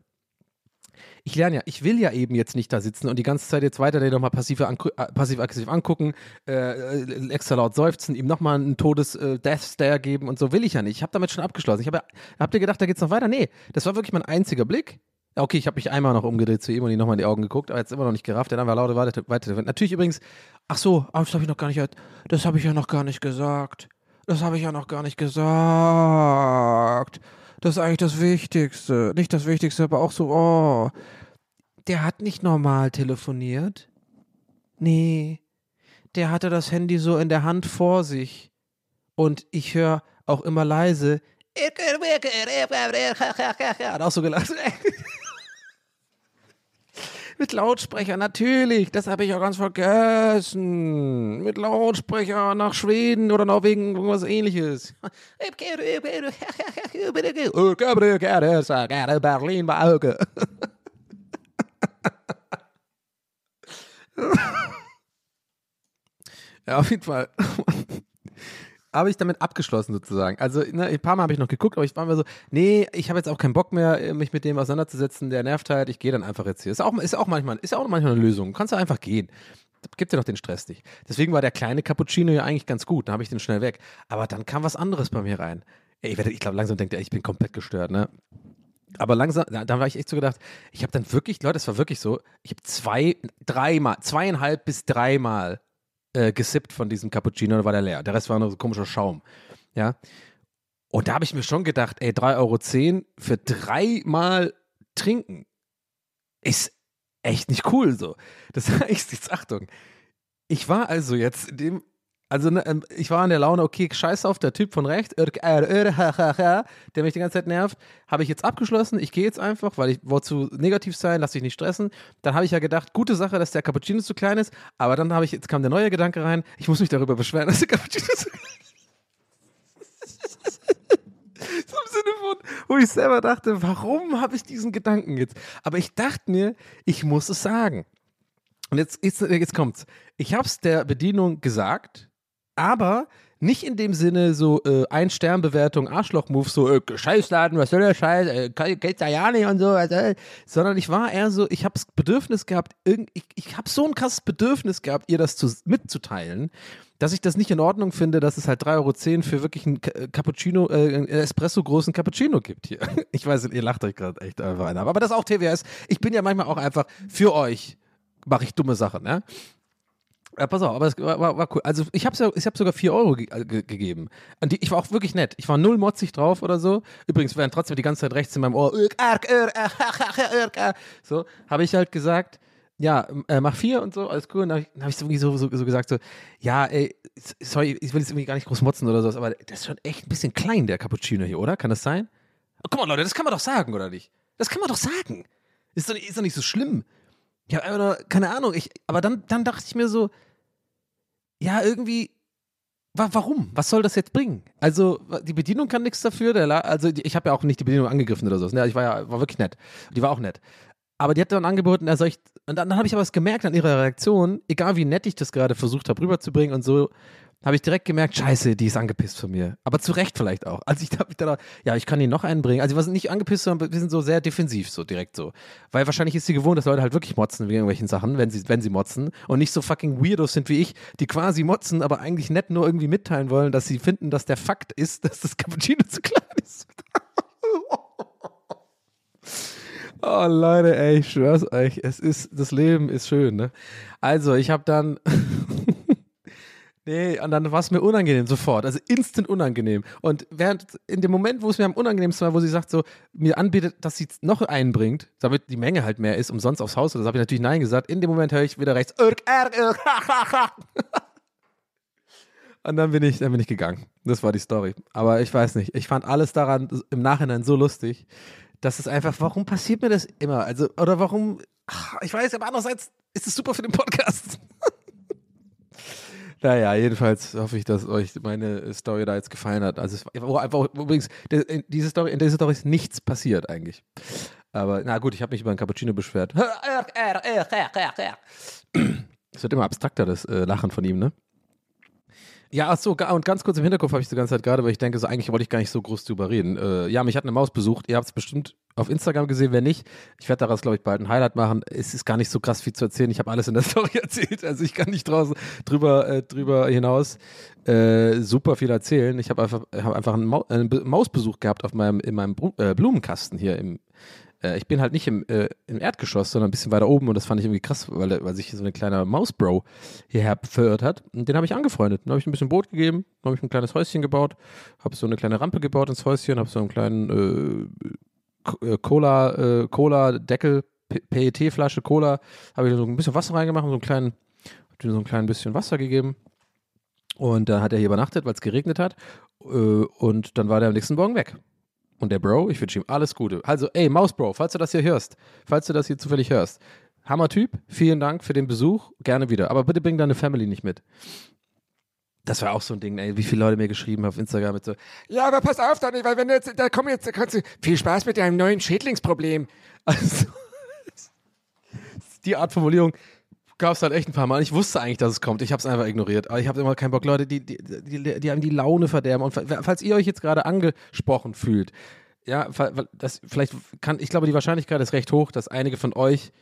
Ich lerne ja, ich will ja eben jetzt nicht da sitzen und die ganze Zeit jetzt weiter den nochmal passiv-aggressiv äh, passiv angucken, äh, äh, extra laut seufzen, ihm nochmal einen Todes-Death-Stare äh, geben und so will ich ja nicht. Ich habe damit schon abgeschlossen. Ich habe, habt ihr gedacht, da geht's noch weiter? Nee, das war wirklich mein einziger Blick. Okay, ich habe mich einmal noch umgedreht zu ihm und ihn nochmal in die Augen geguckt, aber jetzt immer noch nicht gerafft. Dann war laut weiter, weiter. Natürlich übrigens, ach so, das habe ich noch gar nicht, das habe ich ja noch gar nicht gesagt. Das habe ich ja noch gar nicht gesagt. Das ist eigentlich das Wichtigste. Nicht das Wichtigste, aber auch so, oh. Der hat nicht normal telefoniert. Nee. Der hatte das Handy so in der Hand vor sich. Und ich höre auch immer leise. Hat auch so gelacht. Mit Lautsprecher, natürlich. Das habe ich auch ganz vergessen. Mit Lautsprecher nach Schweden oder Norwegen, irgendwas ähnliches. Berlin Auge. ja, auf jeden Fall habe ich damit abgeschlossen sozusagen. Also ne, ein paar Mal habe ich noch geguckt, aber ich war mir so, nee, ich habe jetzt auch keinen Bock mehr, mich mit dem auseinanderzusetzen. Der nervt halt. Ich gehe dann einfach jetzt hier. Ist auch, ist auch manchmal, ist auch manchmal eine Lösung. Kannst du einfach gehen. Gibt dir doch den Stress nicht. Deswegen war der kleine Cappuccino ja eigentlich ganz gut. Da habe ich den schnell weg. Aber dann kam was anderes bei mir rein. Ey, ich, ich glaube, langsam denkt er, ich bin komplett gestört, ne? Aber langsam, da, da war ich echt so gedacht, ich habe dann wirklich, Leute, es war wirklich so, ich habe zwei, dreimal, zweieinhalb bis dreimal äh, gesippt von diesem Cappuccino, da war der leer. Der Rest war nur so komischer Schaum. Ja. Und da habe ich mir schon gedacht, ey, 3,10 Euro für dreimal trinken ist echt nicht cool so. Das heißt, jetzt Achtung. Ich war also jetzt in dem also ne, ähm, ich war in der Laune, okay, scheiß auf, der Typ von rechts, der mich die ganze Zeit nervt, habe ich jetzt abgeschlossen. Ich gehe jetzt einfach, weil ich wollte zu negativ sein, lass dich nicht stressen. Dann habe ich ja gedacht, gute Sache, dass der Cappuccino zu klein ist, aber dann habe ich, jetzt kam der neue Gedanke rein, ich muss mich darüber beschweren, dass der Cappuccino zu klein ist. so im Sinne von, wo ich selber dachte, warum habe ich diesen Gedanken jetzt? Aber ich dachte mir, ich muss es sagen. Und jetzt, jetzt, jetzt kommt's. Ich habe es der Bedienung gesagt, aber nicht in dem Sinne so äh, Ein-Stern-Bewertung, Arschloch-Move, so äh, Scheißladen, was soll der Scheiß, äh, da ja nicht und so, äh, sondern ich war eher so, ich habe das Bedürfnis gehabt, irgend, ich, ich habe so ein krasses Bedürfnis gehabt, ihr das zu, mitzuteilen, dass ich das nicht in Ordnung finde, dass es halt 3,10 Euro für wirklich einen Cappuccino, äh, einen Espresso-großen Cappuccino gibt hier. Ich weiß, ihr lacht euch gerade echt einfach ein, aber das ist auch TWS. Ich bin ja manchmal auch einfach für euch, mache ich dumme Sachen, ne? Ja, pass auf, aber es war, war, cool. Also ich habe ich hab sogar 4 Euro ge äh, ge gegeben. Die, ich war auch wirklich nett. Ich war null motzig drauf oder so. Übrigens werden trotzdem die ganze Zeit rechts in meinem Ohr so, habe ich halt gesagt, ja, äh, mach vier und so, alles cool. Und dann habe ich so, so, so, so gesagt, so, ja, ey, sorry, ich will jetzt irgendwie gar nicht groß motzen oder so, aber das ist schon echt ein bisschen klein, der Cappuccino hier, oder? Kann das sein? Oh, guck mal, Leute, das kann man doch sagen, oder nicht? Das kann man doch sagen. Ist doch, ist doch nicht so schlimm. Ja, aber keine Ahnung, ich, aber dann, dann dachte ich mir so, ja, irgendwie, wa warum? Was soll das jetzt bringen? Also, die Bedienung kann nichts dafür, der also ich habe ja auch nicht die Bedienung angegriffen oder so. Ne? Ich war ja, war wirklich nett. Die war auch nett. Aber die hat dann angeboten, soll ich, und dann, dann habe ich aber was gemerkt an ihrer Reaktion, egal wie nett ich das gerade versucht habe rüberzubringen und so, habe ich direkt gemerkt, scheiße, die ist angepisst von mir. Aber zu Recht vielleicht auch. Also ich habe mich da, ja, ich kann ihn noch einbringen. Also wir sind nicht angepisst, sondern wir sind so sehr defensiv, so direkt so. Weil wahrscheinlich ist sie gewohnt, dass Leute halt wirklich motzen wegen irgendwelchen Sachen, wenn sie, wenn sie motzen. Und nicht so fucking Weirdos sind wie ich, die quasi motzen, aber eigentlich nett nur irgendwie mitteilen wollen, dass sie finden, dass der Fakt ist, dass das Cappuccino zu klein ist. Oh Leute, ey, ich schwör's euch, es ist, das Leben ist schön, ne? Also, ich habe dann, nee, und dann war es mir unangenehm sofort, also instant unangenehm. Und während, in dem Moment, wo es mir am unangenehmsten war, wo sie sagt so, mir anbietet, dass sie noch einbringt, damit die Menge halt mehr ist, umsonst aufs Haus, das habe ich natürlich Nein gesagt. In dem Moment höre ich wieder rechts, Und dann bin ich, dann bin ich gegangen. Das war die Story. Aber ich weiß nicht. Ich fand alles daran im Nachhinein so lustig, dass es einfach, warum passiert mir das immer? Also, oder warum, ich weiß, aber andererseits ist es super für den Podcast. Naja, jedenfalls hoffe ich, dass euch meine Story da jetzt gefallen hat. Also, es war einfach, übrigens, in diese Story, in dieser Story ist nichts passiert eigentlich. Aber, na gut, ich habe mich über ein Cappuccino beschwert. Es wird immer abstrakter, das äh, Lachen von ihm, ne? Ja, ach so, und ganz kurz im Hinterkopf habe ich die ganze Zeit gerade, weil ich denke, so eigentlich wollte ich gar nicht so groß drüber reden. Äh, ja, mich hat eine Maus besucht. Ihr habt es bestimmt auf Instagram gesehen, wenn nicht. Ich werde daraus, glaube ich, bald ein Highlight machen. Es ist gar nicht so krass viel zu erzählen. Ich habe alles in der Story erzählt. Also ich kann nicht draußen drüber, äh, drüber hinaus äh, super viel erzählen. Ich habe einfach, hab einfach einen, Mau einen Be- Mausbesuch gehabt auf meinem, in meinem äh, Blumenkasten hier im, äh, ich bin halt nicht im, äh, im Erdgeschoss, sondern ein bisschen weiter oben und das fand ich irgendwie krass, weil, weil sich so ein kleiner Mausbro hierher verirrt hat. Und den habe ich angefreundet. Dann habe ich ein bisschen Brot gegeben, dann habe ich ein kleines Häuschen gebaut, habe so eine kleine Rampe gebaut ins Häuschen, habe so einen kleinen äh, äh, Cola, äh, Cola-Deckel, P- PET-Flasche Cola, habe ich so ein bisschen Wasser reingemacht und so einen kleinen, hab so ein klein bisschen Wasser gegeben. Und dann hat er hier übernachtet, weil es geregnet hat. Äh, und dann war der am nächsten Morgen weg. Und der Bro, ich wünsche ihm alles Gute. Also, ey, Mausbro, falls du das hier hörst, falls du das hier zufällig hörst, Hammer-Typ, vielen Dank für den Besuch, gerne wieder. Aber bitte bring deine Family nicht mit. Das war auch so ein Ding, ey, wie viele Leute mir geschrieben haben auf Instagram mit so, ja, aber pass auf, Dani, weil wenn du jetzt, da komm jetzt, da kannst du, viel Spaß mit deinem neuen Schädlingsproblem. Also, die Art Formulierung gab es halt echt ein paar Mal. Ich wusste eigentlich, dass es kommt. Ich habe es einfach ignoriert. Aber ich habe immer keinen Bock, Leute, die, die, die, die einem die Laune verderben. Und fa- falls ihr euch jetzt gerade angesprochen fühlt, ja, das vielleicht kann, ich glaube, die Wahrscheinlichkeit ist recht hoch, dass einige von euch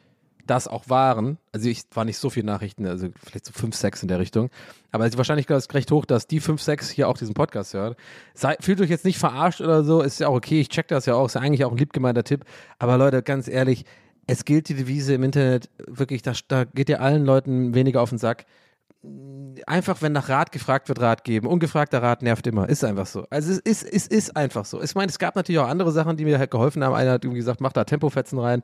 das auch waren. Also ich war nicht so viele Nachrichten, also vielleicht so fünf, sechs in der Richtung. Aber die Wahrscheinlichkeit ist recht hoch, dass die fünf, sechs hier auch diesen Podcast hören. Sei, fühlt euch jetzt nicht verarscht oder so, ist ja auch okay, ich check das ja auch, ist ja eigentlich auch ein liebgemeinter Tipp. Aber Leute, ganz ehrlich, es gilt die Devise im Internet, wirklich, da, da geht ihr allen Leuten weniger auf den Sack. Einfach, wenn nach Rat gefragt wird, Rat geben. Ungefragter Rat nervt immer. Ist einfach so. Also es ist, es ist einfach so. Ich meine, es gab natürlich auch andere Sachen, die mir halt geholfen haben. Einer hat irgendwie gesagt, mach da Tempofetzen rein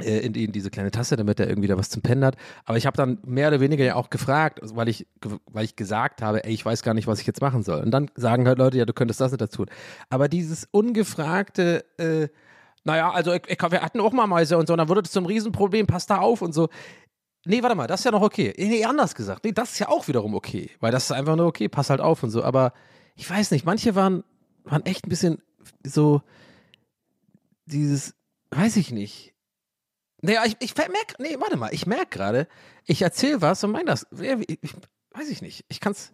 äh, in, in diese kleine Tasse, damit er irgendwie da was zum Pennen hat. Aber ich habe dann mehr oder weniger ja auch gefragt, also weil ich, weil ich gesagt habe, ey, ich weiß gar nicht, was ich jetzt machen soll. Und dann sagen halt Leute, ja, du könntest das nicht dazu. Aber dieses ungefragte, äh, naja, also ich, ich, wir hatten auch mal Mäuse und so, und dann wurde das zum Riesenproblem, passt da auf und so. Nee, warte mal, das ist ja noch okay. Nee, anders gesagt. Nee, das ist ja auch wiederum okay. Weil das ist einfach nur okay, pass halt auf und so. Aber ich weiß nicht, manche waren, waren echt ein bisschen so dieses, weiß ich nicht. Naja, ich, ich merke, nee, warte mal, ich merke gerade, ich erzähle was und meine das. Ich, weiß ich nicht. Ich kann's.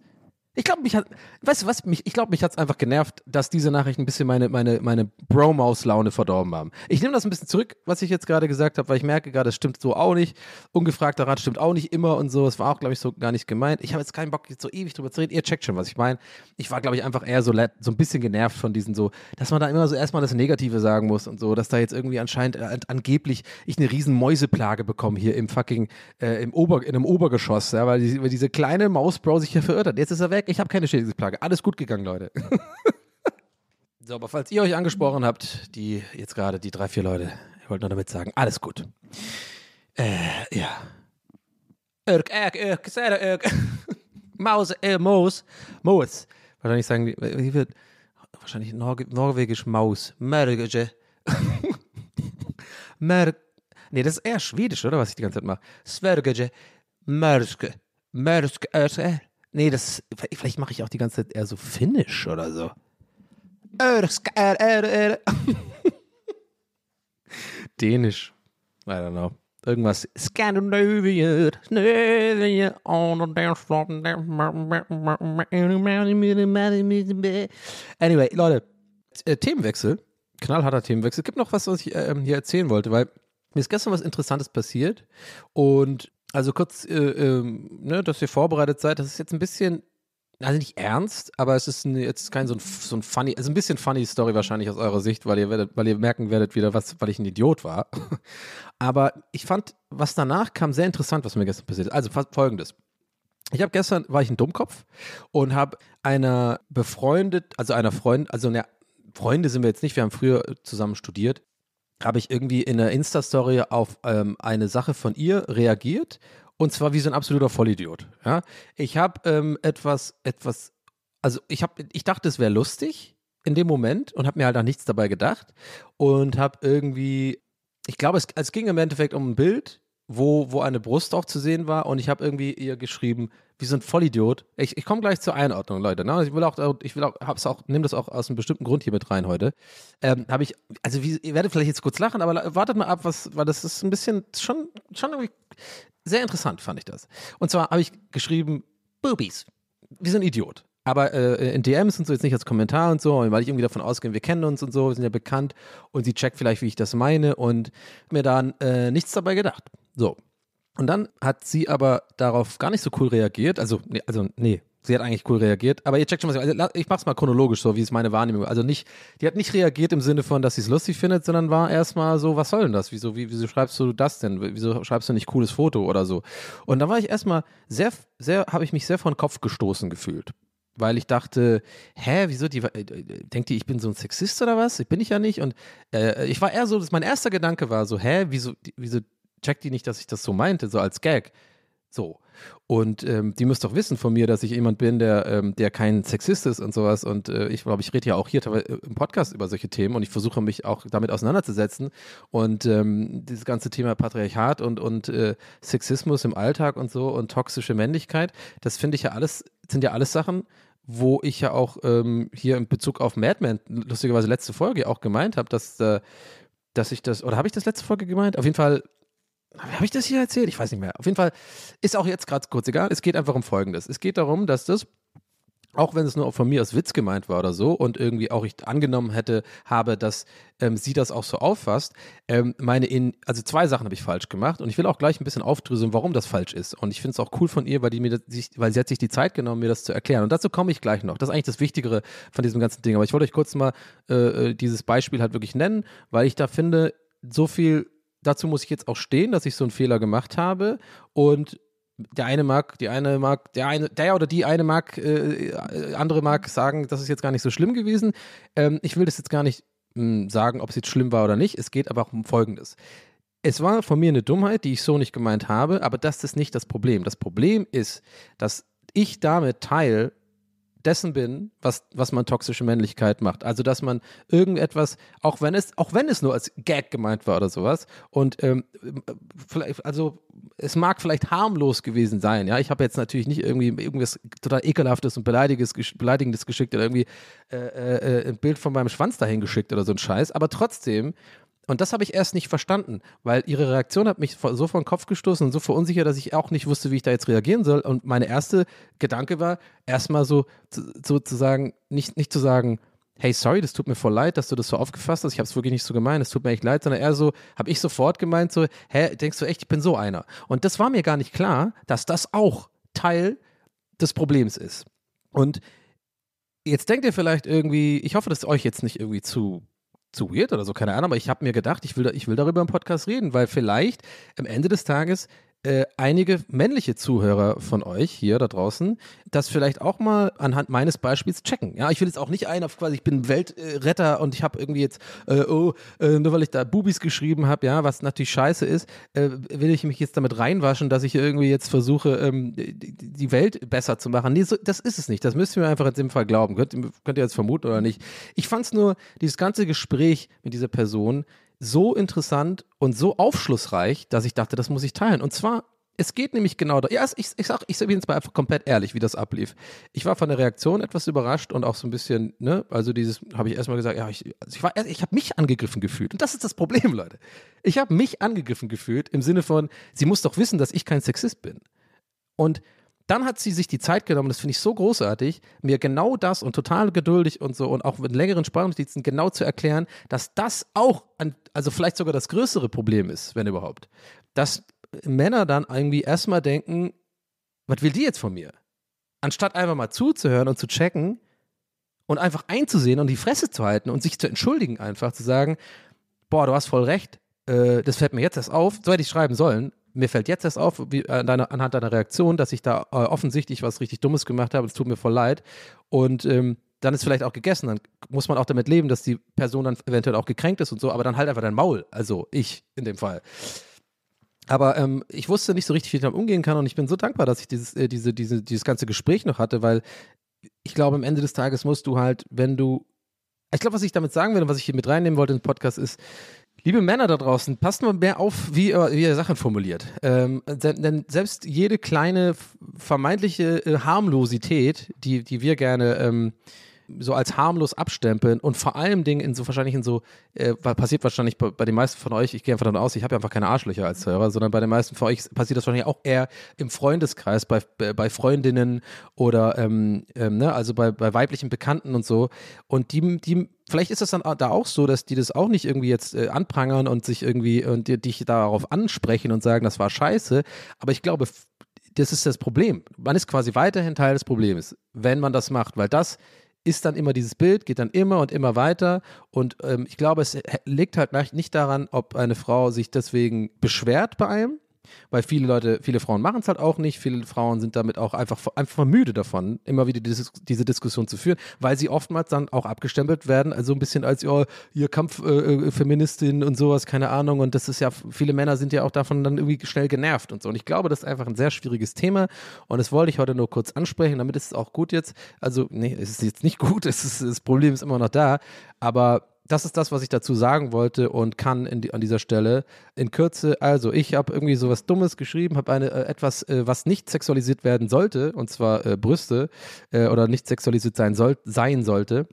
Ich glaube, mich hat, weißt du was, mich, ich glaube, mich hat es einfach genervt, dass diese Nachrichten ein bisschen meine, meine, meine Bro-Maus-Laune verdorben haben. Ich nehme das ein bisschen zurück, was ich jetzt gerade gesagt habe, weil ich merke gerade, das stimmt so auch nicht. Ungefragter Rat stimmt auch nicht immer und so. Es war auch, glaube ich, so gar nicht gemeint. Ich habe jetzt keinen Bock, jetzt so ewig drüber zu reden. Ihr checkt schon, was ich meine. Ich war, glaube ich, einfach eher so, so ein bisschen genervt von diesen so, dass man da immer so erstmal das Negative sagen muss und so, dass da jetzt irgendwie anscheinend äh, angeblich ich eine riesen Mäuseplage bekomme hier im fucking, äh, im Ober, in einem Obergeschoss, ja, weil, die, weil diese kleine Mausbro sich hier verirrt hat. Jetzt ist er weg. Ich habe keine Schädlingsplage. Alles gut gegangen, Leute. so, aber falls ihr euch angesprochen habt, die jetzt gerade die drei, vier Leute, ich wollte nur damit sagen, alles gut. Äh, ja. Irk, irk, irk, sehr irk. Maus, äh, Maus, Maus. Wahrscheinlich sagen die, wie wird, wahrscheinlich Norge, norwegisch Maus. Merge. Mer, nee, das ist eher schwedisch, oder, was ich die ganze Zeit mache. Sverge, Merske, Merske, nee, das, vielleicht mache ich auch die ganze Zeit eher so finnisch oder so. Dänisch. I don't know. Irgendwas Scandinavia. Anyway, Leute, Themenwechsel, knallharter Themenwechsel. Gibt noch was, was ich äh, hier erzählen wollte, weil mir ist gestern was Interessantes passiert und also kurz, äh, ähm, ne, dass ihr vorbereitet seid, das ist jetzt ein bisschen also nicht ernst, aber es ist ein, jetzt kein so ein, so ein funny, also ein bisschen funny Story wahrscheinlich aus eurer Sicht, weil ihr werdet, weil ihr merken werdet wieder, was, weil ich ein Idiot war. Aber ich fand, was danach kam, sehr interessant, was mir gestern passiert ist. Also folgendes. Ich habe gestern, war ich ein Dummkopf und habe einer befreundet, also einer Freund, also eine Freunde sind wir jetzt nicht, wir haben früher zusammen studiert, habe ich irgendwie in einer Insta-Story auf ähm, eine Sache von ihr reagiert und zwar wie so ein absoluter Vollidiot. Ja? Ich habe ähm, etwas, etwas, also ich habe, ich dachte, es wäre lustig in dem Moment und habe mir halt auch nichts dabei gedacht und habe irgendwie, ich glaube, es, es ging im Endeffekt um ein Bild, wo, wo eine Brust auch zu sehen war und ich habe irgendwie ihr geschrieben, wie so ein Vollidiot. Ich, ich komme gleich zur Einordnung, Leute. Ne? Ich will auch, ich will auch, hab's auch, nehme das auch aus einem bestimmten Grund hier mit rein heute. Ähm, habe ich, also wie, ihr werdet vielleicht jetzt kurz lachen, aber wartet mal ab, was, weil das ist ein bisschen schon, schon irgendwie sehr interessant fand ich das. Und zwar habe ich geschrieben, Boobies. Wie so ein Idiot. Aber äh, in DMs und so jetzt nicht als Kommentar und so, weil ich irgendwie davon ausgehe, wir kennen uns und so, wir sind ja bekannt und sie checkt vielleicht, wie ich das meine und mir dann äh, nichts dabei gedacht. So. Und dann hat sie aber darauf gar nicht so cool reagiert. Also, nee, also, nee, sie hat eigentlich cool reagiert. Aber ihr checkt schon, was ich, also, ich mach's mal chronologisch, so wie es meine Wahrnehmung Also nicht, die hat nicht reagiert im Sinne von, dass sie es lustig findet, sondern war erstmal so, was soll denn das? Wieso, wie, wieso schreibst du das denn? Wieso schreibst du nicht cooles Foto oder so? Und da war ich erstmal sehr, sehr, habe ich mich sehr vor den Kopf gestoßen gefühlt. Weil ich dachte, hä, wieso, die, äh, denkt die, ich bin so ein Sexist oder was? Ich bin ich ja nicht. Und äh, ich war eher so, dass mein erster Gedanke war so, hä, wieso, wieso checkt die nicht, dass ich das so meinte, so als Gag? So. Und ähm, die müsst doch wissen von mir, dass ich jemand bin, der, ähm, der kein Sexist ist und sowas. Und äh, ich glaube, ich rede ja auch hier im Podcast über solche Themen und ich versuche mich auch damit auseinanderzusetzen. Und ähm, dieses ganze Thema Patriarchat und, und äh, Sexismus im Alltag und so und toxische Männlichkeit, das finde ich ja alles, sind ja alles Sachen, wo ich ja auch ähm, hier in Bezug auf Mad Men, lustigerweise letzte Folge auch gemeint habe, dass, äh, dass ich das, oder habe ich das letzte Folge gemeint? Auf jeden Fall habe ich das hier erzählt? Ich weiß nicht mehr. Auf jeden Fall ist auch jetzt gerade kurz egal. Es geht einfach um Folgendes. Es geht darum, dass das, auch wenn es nur von mir als Witz gemeint war oder so und irgendwie auch ich angenommen hätte, habe, dass ähm, sie das auch so auffasst, ähm, meine in, also zwei Sachen habe ich falsch gemacht und ich will auch gleich ein bisschen aufdröseln, warum das falsch ist. Und ich finde es auch cool von ihr, weil die mir das, weil sie hat sich die Zeit genommen, mir das zu erklären. Und dazu komme ich gleich noch. Das ist eigentlich das Wichtigere von diesem ganzen Ding. Aber ich wollte euch kurz mal äh, äh dieses Beispiel halt wirklich nennen, weil ich da finde, so viel dazu muss ich jetzt auch stehen, dass ich so einen Fehler gemacht habe und der eine mag, die eine mag, der eine, der oder die eine mag, äh, andere mag sagen, das ist jetzt gar nicht so schlimm gewesen. Ähm, ich will das jetzt gar nicht mh, hm, sagen, ob es jetzt schlimm war oder nicht. Es geht aber um Folgendes. Es war von mir eine Dummheit, die ich so nicht gemeint habe, aber das ist nicht das Problem. Das Problem ist, dass ich damit Teil dessen bin, was, was man toxische Männlichkeit macht. Also, dass man irgendetwas, auch wenn es, auch wenn es nur als Gag gemeint war oder sowas, und ähm, vielleicht, also es mag vielleicht harmlos gewesen sein, ja. Ich habe jetzt natürlich nicht irgendwie irgendwas total ekelhaftes und beleidigendes, beleidigendes geschickt oder irgendwie äh, äh, äh, ein Bild von meinem Schwanz dahin geschickt oder so ein Scheiß, aber trotzdem und das habe ich erst nicht verstanden, weil ihre Reaktion hat mich so vor den Kopf gestoßen und so verunsichert, dass ich auch nicht wusste, wie ich da jetzt reagieren soll. Und meine erste Gedanke war, erstmal so, so zu sagen, nicht, nicht zu sagen, hey, sorry, das tut mir voll leid, dass du das so aufgefasst hast. Ich habe es wirklich nicht so gemeint, es tut mir echt leid, sondern eher so, habe ich sofort gemeint, so, hä, denkst du echt, ich bin so einer? Und das war mir gar nicht klar, dass das auch Teil des Problems ist. Und jetzt denkt ihr vielleicht irgendwie, ich hoffe, dass euch jetzt nicht irgendwie zu zu weird oder so, keine Ahnung, aber ich habe mir gedacht, ich will, ich will darüber im Podcast reden, weil vielleicht am Ende des Tages äh, einige männliche Zuhörer von euch hier da draußen das vielleicht auch mal anhand meines Beispiels checken. Ja, ich will jetzt auch nicht ein auf quasi, ich bin Weltretter und ich habe irgendwie jetzt, äh, oh, äh, nur weil ich da Bubis geschrieben habe, ja, was natürlich scheiße ist, äh, will ich mich jetzt damit reinwaschen, dass ich irgendwie jetzt versuche, ähm, die, Welt besser zu machen. Nee, so, das ist es nicht. Das müsst ihr mir einfach in dem Fall glauben. Könnt, könnt ihr jetzt vermuten oder nicht. Ich fand es nur, dieses ganze Gespräch mit dieser Person so interessant und so aufschlussreich, dass ich dachte, das muss ich teilen. Und zwar Es geht nämlich genau da. Ja, ich, ich sag, ich bin jetzt mal einfach komplett ehrlich, wie das ablief. Ich war von der Reaktion etwas überrascht und auch so ein bisschen, ne, also dieses, habe ich erstmal gesagt, ja, ich, also ich ich habe mich angegriffen gefühlt. Und das ist das Problem, Leute. Ich habe mich angegriffen gefühlt im Sinne von, sie muss doch wissen, dass ich kein Sexist bin. Und dann hat sie sich die Zeit genommen, das finde ich so großartig, mir genau das und total geduldig und so und auch mit längeren Sprachnotizen genau zu erklären, dass das auch, ein, also vielleicht sogar das größere Problem ist, wenn überhaupt. Dass Männer dann irgendwie erstmal denken, was will die jetzt von mir? Anstatt einfach mal zuzuhören und zu checken und einfach einzusehen und die Fresse zu halten und sich zu entschuldigen, einfach zu sagen, boah, du hast voll recht, äh, das fällt mir jetzt erst auf, so hätte ich schreiben sollen, mir fällt jetzt erst auf, wie, äh, deine, anhand deiner Reaktion, dass ich da äh, offensichtlich was richtig Dummes gemacht habe. Es tut mir voll leid. Und ähm, dann ist vielleicht auch gegessen. Dann muss man auch damit leben, dass die Person dann eventuell auch gekränkt ist und so, aber dann halt einfach dein Maul. Also ich in dem Fall. Aber ähm, ich wusste nicht so richtig, wie ich damit umgehen kann und ich bin so dankbar, dass ich dieses, äh, diese, diese, dieses ganze Gespräch noch hatte, weil ich glaube, am Ende des Tages musst du halt, wenn du. Ich glaube, was ich damit sagen will und was ich hier mit reinnehmen wollte in den Podcast ist, Liebe Männer da draußen, passt mal mehr auf, wie wie ihr Sachen formuliert. Ähm, denn selbst jede kleine vermeintliche äh, Harmlosität, die, die wir gerne ähm, so als harmlos abstempeln und vor allem Dingen in so wahrscheinlich in so, äh, passiert wahrscheinlich bei, bei, den meisten von euch, ich gehe einfach davon aus, ich habe ja einfach keine Arschlöcher als Hörer, sondern bei den meisten von euch passiert das wahrscheinlich auch eher im Freundeskreis, bei, bei Freundinnen oder ähm, ähm, ne, also bei, bei weiblichen Bekannten und so. Und die, die vielleicht ist das dann da auch so, dass die das auch nicht irgendwie jetzt äh, anprangern und sich irgendwie und dich darauf ansprechen und sagen, das war scheiße. Aber ich glaube, das ist das Problem. Man ist quasi weiterhin Teil des Problems, wenn man das macht, weil das ist dann immer dieses Bild, geht dann immer und immer weiter. Und ähm, ich glaube, es liegt halt nicht daran, ob eine Frau sich deswegen beschwert bei einem, weil viele Leute, viele Frauen machen es halt auch nicht. Viele Frauen sind damit auch einfach, einfach müde davon, immer wieder diese, diese Diskussion zu führen, weil sie oftmals dann auch abgestempelt werden, also ein bisschen als, ja, ihr Kampffeministin äh, und sowas, keine Ahnung. Und das ist ja, viele Männer sind ja auch davon dann irgendwie schnell genervt und so. Und ich glaube, das ist einfach ein sehr schwieriges Thema. Und das wollte ich heute nur kurz ansprechen, damit ist es auch gut jetzt. Also, nee, es ist jetzt nicht gut, es ist, das Problem ist immer noch da. Aber das ist das, was ich dazu sagen wollte und kann die, an dieser Stelle. In Kürze, also ich habe irgendwie sowas Dummes geschrieben, habe äh, etwas, äh, was nicht sexualisiert werden sollte, und zwar äh, Brüste äh, oder nicht sexualisiert sein, soll, sein sollte.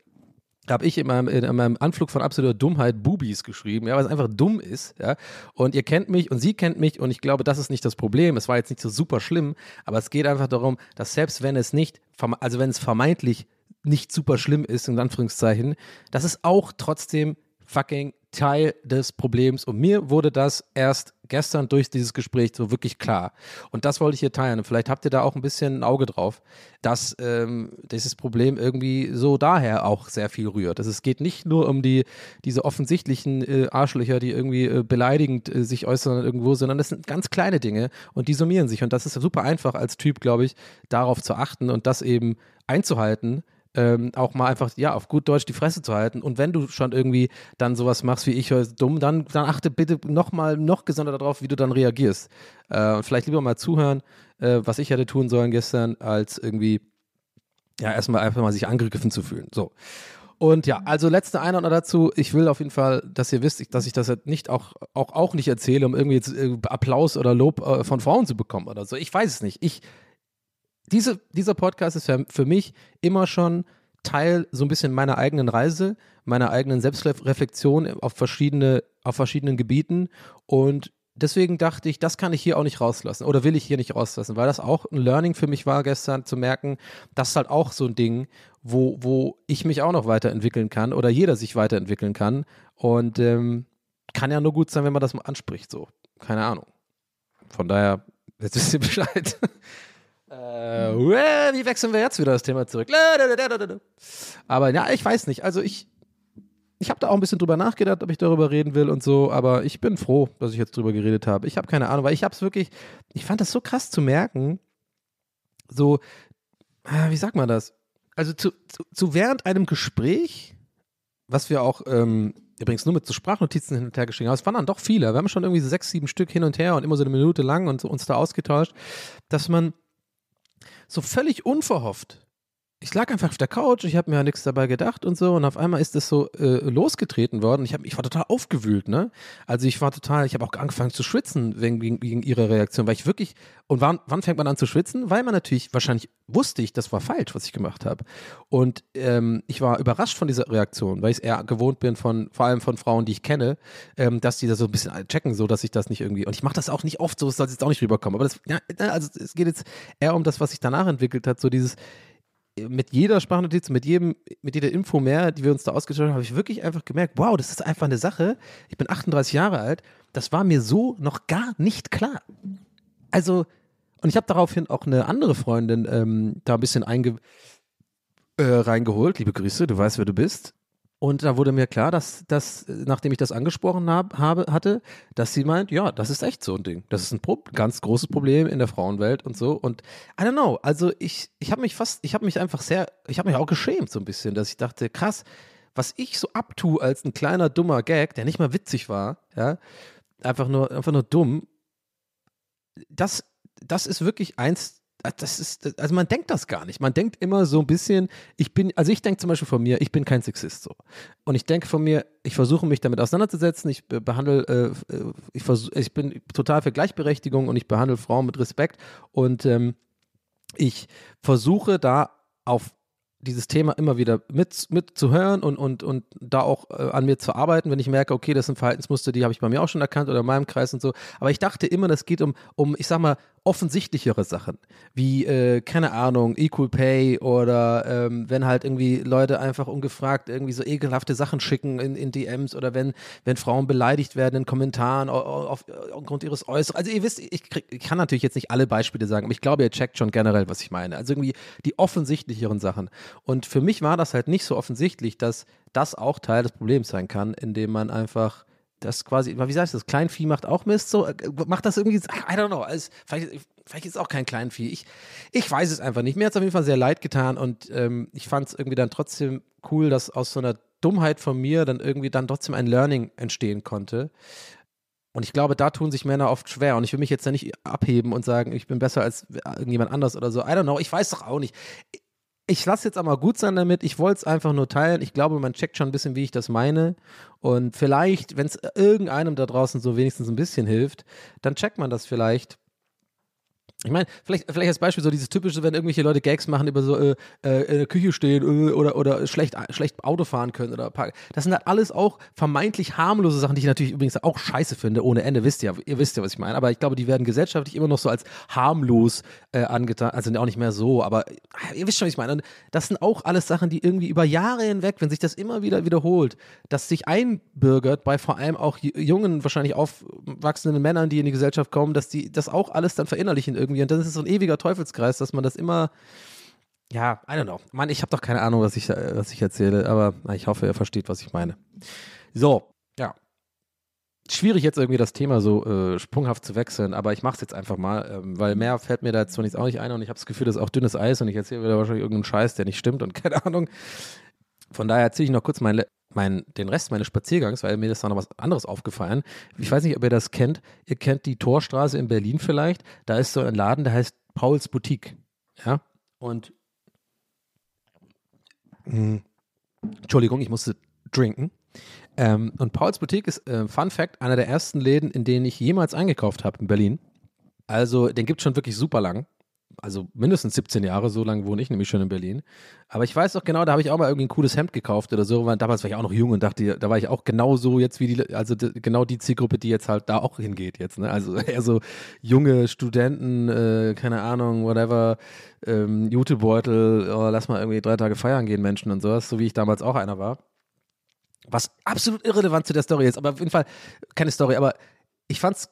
Habe ich in meinem, in meinem Anflug von absoluter Dummheit Bubis geschrieben, ja, weil es einfach dumm ist, ja. Und ihr kennt mich und sie kennt mich und ich glaube, das ist nicht das Problem. Es war jetzt nicht so super schlimm, aber es geht einfach darum, dass selbst wenn es nicht, also wenn es vermeintlich nicht super schlimm ist, in Anführungszeichen, das ist auch trotzdem fucking Teil des Problems. Und mir wurde das erst gestern durch dieses Gespräch so wirklich klar. Und das wollte ich hier teilen. Und vielleicht habt ihr da auch ein bisschen ein Auge drauf, dass ähm, dieses Problem irgendwie so daher auch sehr viel rührt. Dass es geht nicht nur um die, diese offensichtlichen äh, Arschlöcher, die irgendwie äh, beleidigend äh, sich äußern irgendwo, sondern das sind ganz kleine Dinge und die summieren sich. Und das ist super einfach als Typ, glaube ich, darauf zu achten und das eben einzuhalten ähm, auch mal einfach, ja, auf gut Deutsch die Fresse zu halten. Und wenn du schon irgendwie dann sowas machst wie ich, dumm, dann, dann achte bitte nochmal noch gesondert darauf, wie du dann reagierst. Äh, und vielleicht lieber mal zuhören, äh, was ich hätte tun sollen gestern, als irgendwie, ja, erstmal einfach mal sich angegriffen zu fühlen. So. Und ja, also letzte Einordner dazu. Ich will auf jeden Fall, dass ihr wisst, dass ich das nicht auch, auch, auch nicht erzähle, um irgendwie jetzt äh, Applaus oder Lob äh, von Frauen zu bekommen oder so. Ich weiß es nicht. Ich diese, dieser Podcast ist für, für mich immer schon Teil so ein bisschen meiner eigenen Reise, meiner eigenen Selbstreflexion auf verschiedene, auf verschiedenen Gebieten und deswegen dachte ich, das kann ich hier auch nicht rauslassen oder will ich hier nicht rauslassen, weil das auch ein Learning für mich war gestern zu merken, das ist halt auch so ein Ding, wo, wo ich mich auch noch weiterentwickeln kann oder jeder sich weiterentwickeln kann und ähm, kann ja nur gut sein, wenn man das mal anspricht, so. Keine Ahnung. Von daher, jetzt wisst ihr Bescheid. Äh, wie wechseln wir jetzt wieder das Thema zurück? Aber ja, ich weiß nicht. Also ich, ich habe da auch ein bisschen drüber nachgedacht, ob ich darüber reden will und so, aber ich bin froh, dass ich jetzt drüber geredet habe. Ich habe keine Ahnung, weil ich habe es wirklich, ich fand das so krass zu merken, so, äh, wie sagt man das? Also zu, zu, zu während einem Gespräch, was wir auch ähm, übrigens nur mit so Sprachnotizen hin und her geschrieben haben, es waren dann doch viele, wir haben schon irgendwie so sechs, sieben Stück hin und her und immer so eine Minute lang und so uns da ausgetauscht, dass man so völlig unverhofft ich lag einfach auf der Couch, ich habe mir ja nichts dabei gedacht und so und auf einmal ist das so äh, losgetreten worden. Ich, hab, ich war total aufgewühlt, ne? Also ich war total, ich habe auch angefangen zu schwitzen wegen, wegen, wegen ihrer Reaktion, weil ich wirklich, und wann, wann fängt man an zu schwitzen? Weil man natürlich, wahrscheinlich wusste ich, das war falsch, was ich gemacht habe. Und ähm, ich war überrascht von dieser Reaktion, weil ich es eher gewohnt bin von, vor allem von Frauen, die ich kenne, ähm, dass die da so ein bisschen checken, so dass ich das nicht irgendwie, und ich mache das auch nicht oft, so soll es jetzt auch nicht rüberkommen, aber das, ja, also es geht jetzt eher um das, was sich danach entwickelt hat, so dieses, mit jeder Sprachnotiz, mit jedem, mit jeder Info mehr, die wir uns da ausgetauscht haben, habe ich wirklich einfach gemerkt, wow, das ist einfach eine Sache. Ich bin 38 Jahre alt, das war mir so noch gar nicht klar. Also, und ich habe daraufhin auch eine andere Freundin ähm, da ein bisschen einge äh, reingeholt. Liebe Grüße, du weißt, wer du bist. Und da wurde mir klar, dass, dass nachdem ich das angesprochen hab, habe, hatte, dass sie meint, ja, das ist echt so ein Ding. Das ist ein Pro ganz großes Problem in der Frauenwelt und so. Und I don't know, also ich, ich habe mich fast, ich habe mich einfach sehr, ich habe mich auch geschämt so ein bisschen, dass ich dachte, krass, was ich so abtue als ein kleiner dummer Gag, der nicht mal witzig war, ja, einfach nur, einfach nur dumm, das, das ist wirklich eins das ist, also man denkt das gar nicht. Man denkt immer so ein bisschen, ich bin, also ich denke zum Beispiel von mir, ich bin kein Sexist so. Und ich denke von mir, ich versuche mich damit auseinanderzusetzen, ich behandle, äh, äh, ich, versuch, ich bin total für Gleichberechtigung und ich behandle Frauen mit Respekt und ähm, ich versuche da auf dieses Thema immer wieder mit, mit zu hören und, und, und da auch äh, an mir zu arbeiten, wenn ich merke, okay, das sind Verhaltensmuster, die habe ich bei mir auch schon erkannt oder in meinem Kreis und so. Aber ich dachte immer, das geht um, um ich sag mal, offensichtlichere Sachen, wie, äh, keine Ahnung, Equal Pay oder ähm, wenn halt irgendwie Leute einfach ungefragt irgendwie so ekelhafte Sachen schicken in, in DMs oder wenn, wenn Frauen beleidigt werden in Kommentaren auf, aufgrund ihres Äußeren. Also ihr wisst, ich, krieg, ich kann natürlich jetzt nicht alle Beispiele sagen, aber ich glaube, ihr checkt schon generell, was ich meine. Also irgendwie die offensichtlicheren Sachen. Und für mich war das halt nicht so offensichtlich, dass das auch Teil des Problems sein kann, indem man einfach das quasi, wie sagst du das, Kleinvieh macht auch Mist, so, äh, macht das irgendwie, I don't know, also, vielleicht, vielleicht ist es auch kein Kleinvieh, ich, ich weiß es einfach nicht, mir hat es auf jeden Fall sehr leid getan und ähm, ich fand es irgendwie dann trotzdem cool, dass aus so einer Dummheit von mir dann irgendwie dann trotzdem ein Learning entstehen konnte. Und ich glaube, da tun sich Männer oft schwer. Und ich will mich jetzt ja nicht abheben und sagen, ich bin besser als irgendjemand anders oder so. I don't know, ich weiß doch auch nicht ich lasse jetzt aber gut sein damit. Ich wollte es einfach nur teilen. Ich glaube, man checkt schon ein bisschen, wie ich das meine. Und vielleicht, wenn es irgendeinem da draußen so wenigstens ein bisschen hilft, dann checkt man das vielleicht. Ich meine, vielleicht, vielleicht als Beispiel so dieses typische, wenn irgendwelche Leute Gags machen über so äh, äh, in der Küche stehen äh, oder, oder schlecht, schlecht Auto fahren können oder Park. Das sind halt alles auch vermeintlich harmlose Sachen, die ich natürlich übrigens auch scheiße finde, ohne Ende, wisst ihr, ihr wisst ja, was ich meine. Aber ich glaube, die werden gesellschaftlich immer noch so als harmlos äh, angetan, also auch nicht mehr so, aber ihr wisst schon, was ich meine. Und das sind auch alles Sachen, die irgendwie über Jahre hinweg, wenn sich das immer wieder wiederholt, dass sich einbürgert bei vor allem auch jungen, wahrscheinlich aufwachsenden Männern, die in die Gesellschaft kommen, dass die das auch alles dann verinnerlichen irgendwie irgendwie. Und dann ist es so ein ewiger Teufelskreis, dass man das immer, ja, I don't know. Mann, ich habe doch keine Ahnung, was ich, was ich erzähle, aber ich hoffe, ihr versteht, was ich meine. So, ja. Schwierig jetzt irgendwie das Thema so äh, sprunghaft zu wechseln, aber ich mache es jetzt einfach mal, ähm, weil mehr fällt mir da jetzt zunächst auch nicht ein und ich habe das Gefühl, das ist auch dünnes Eis und ich erzähle wieder wahrscheinlich irgendeinen Scheiß, der nicht stimmt und keine Ahnung. Von daher erzähle ich noch kurz mein, mein, den Rest meines Spaziergangs, weil mir ist da noch was anderes aufgefallen. Ich weiß nicht, ob ihr das kennt. Ihr kennt die Torstraße in Berlin vielleicht. Da ist so ein Laden, der heißt Pauls Boutique. Ja. Und hm, Entschuldigung, ich musste trinken. Ähm, und Pauls Boutique ist, äh, Fun Fact, einer der ersten Läden, in denen ich jemals eingekauft habe in Berlin. Also, den gibt es schon wirklich super lang also mindestens 17 Jahre, so lange wohne ich nämlich schon in Berlin. Aber ich weiß doch genau, da habe ich auch mal irgendwie ein cooles Hemd gekauft oder so. Damals war ich auch noch jung und dachte, da war ich auch genau so jetzt wie die, also genau die Zielgruppe, die jetzt halt da auch hingeht jetzt. Ne? Also eher so junge Studenten, äh, keine Ahnung, whatever, ähm, Jutebeutel, oh, lass mal irgendwie drei Tage feiern gehen, Menschen und sowas, so wie ich damals auch einer war. Was absolut irrelevant zu der Story ist, aber auf jeden Fall keine Story, aber ich fand's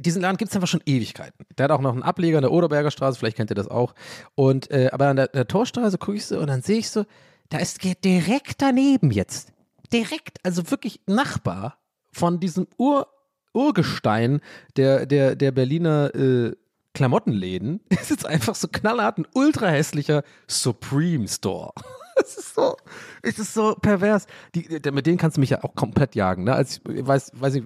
diesen Laden gibt es einfach schon Ewigkeiten. Der hat auch noch einen Ableger in der Oderberger Straße, vielleicht kennt ihr das auch. Und äh, aber an der, der Torstraße gucke ich so und dann sehe ich so, da ist direkt daneben jetzt, direkt, also wirklich Nachbar von diesem Ur, Urgestein der, der, der Berliner äh, Klamottenläden, ist jetzt einfach so knallhart ein ultra hässlicher Supreme Store. Es ist so, es ist so pervers. Die, mit denen kannst du mich ja auch komplett jagen. Ne? Also ich weiß, weiß ich,